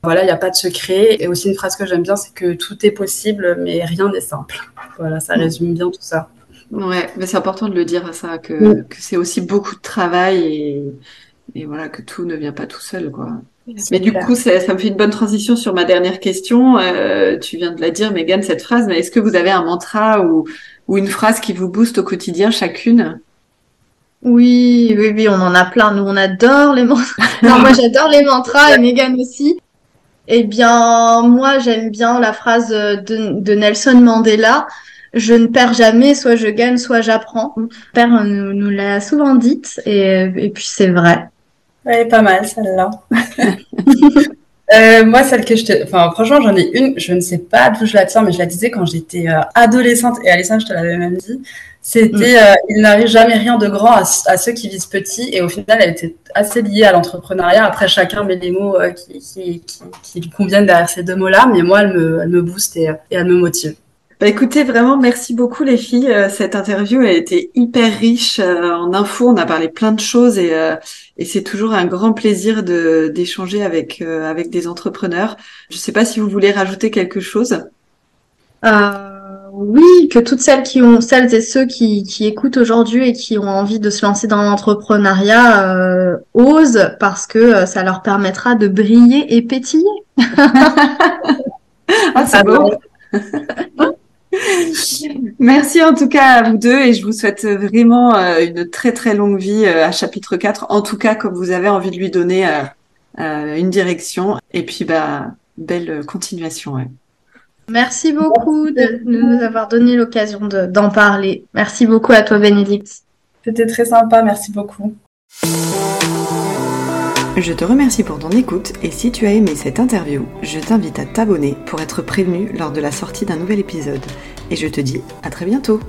Voilà, il n'y a pas de secret. Et aussi une phrase que j'aime bien, c'est que tout est possible, mais rien n'est simple. Voilà, ça résume bien tout ça. Ouais, mais c'est important de le dire ça, que, que c'est aussi beaucoup de travail et, et voilà que tout ne vient pas tout seul, quoi. Mais du coup, ça, ça, me fait une bonne transition sur ma dernière question. Euh, tu viens de la dire, Megan, cette phrase, mais est-ce que vous avez un mantra ou, ou une phrase qui vous booste au quotidien chacune? Oui, oui, oui, on en a plein. Nous, on adore les mantras. <laughs> non, moi, j'adore les mantras et Megan aussi. Eh bien, moi, j'aime bien la phrase de, de, Nelson Mandela. Je ne perds jamais, soit je gagne, soit j'apprends. Mon père nous, nous l'a souvent dite et, et puis c'est vrai. Elle est pas mal celle-là. <laughs> euh, moi, celle que je te... Enfin, franchement, j'en ai une, je ne sais pas d'où je la tiens, mais je la disais quand j'étais euh, adolescente, et Alissa, je te l'avais même dit. C'était mm. euh, Il n'arrive jamais rien de grand à, à, ceux qui visent petit, et au final, elle était assez liée à l'entrepreneuriat. Après, chacun met les mots qui, qui, qui, qui, lui conviennent derrière ces deux mots-là, mais moi, elle me, elle me booste et, et elle me motive. Bah écoutez, vraiment, merci beaucoup les filles. Euh, cette interview a été hyper riche euh, en infos. On a parlé plein de choses et, euh, et c'est toujours un grand plaisir de d'échanger avec avec des entrepreneurs. Je ne sais pas si vous voulez rajouter quelque chose. oui, que toutes celles qui ont, celles et ceux qui, qui écoutent aujourd'hui et qui ont envie de se lancer dans l'entrepreneuriat osent parce que ça leur permettra de briller et pétiller. <laughs> ah, c'est beau. <laughs> <laughs> Merci en tout cas à vous deux et je vous souhaite vraiment euh, une très très longue vie euh, à chapitre 4. En tout cas, comme vous avez envie de lui donner euh, une direction. Et puis, bah, belle continuation. Merci beaucoup de nous avoir donné l'occasion d'en parler. Merci beaucoup à toi, Bénédicte. C'était très sympa. Merci beaucoup. Je te remercie pour ton écoute et si tu as aimé cette interview, je t'invite à t'abonner pour être prévenu lors de la sortie d'un nouvel épisode. Et je te dis à très bientôt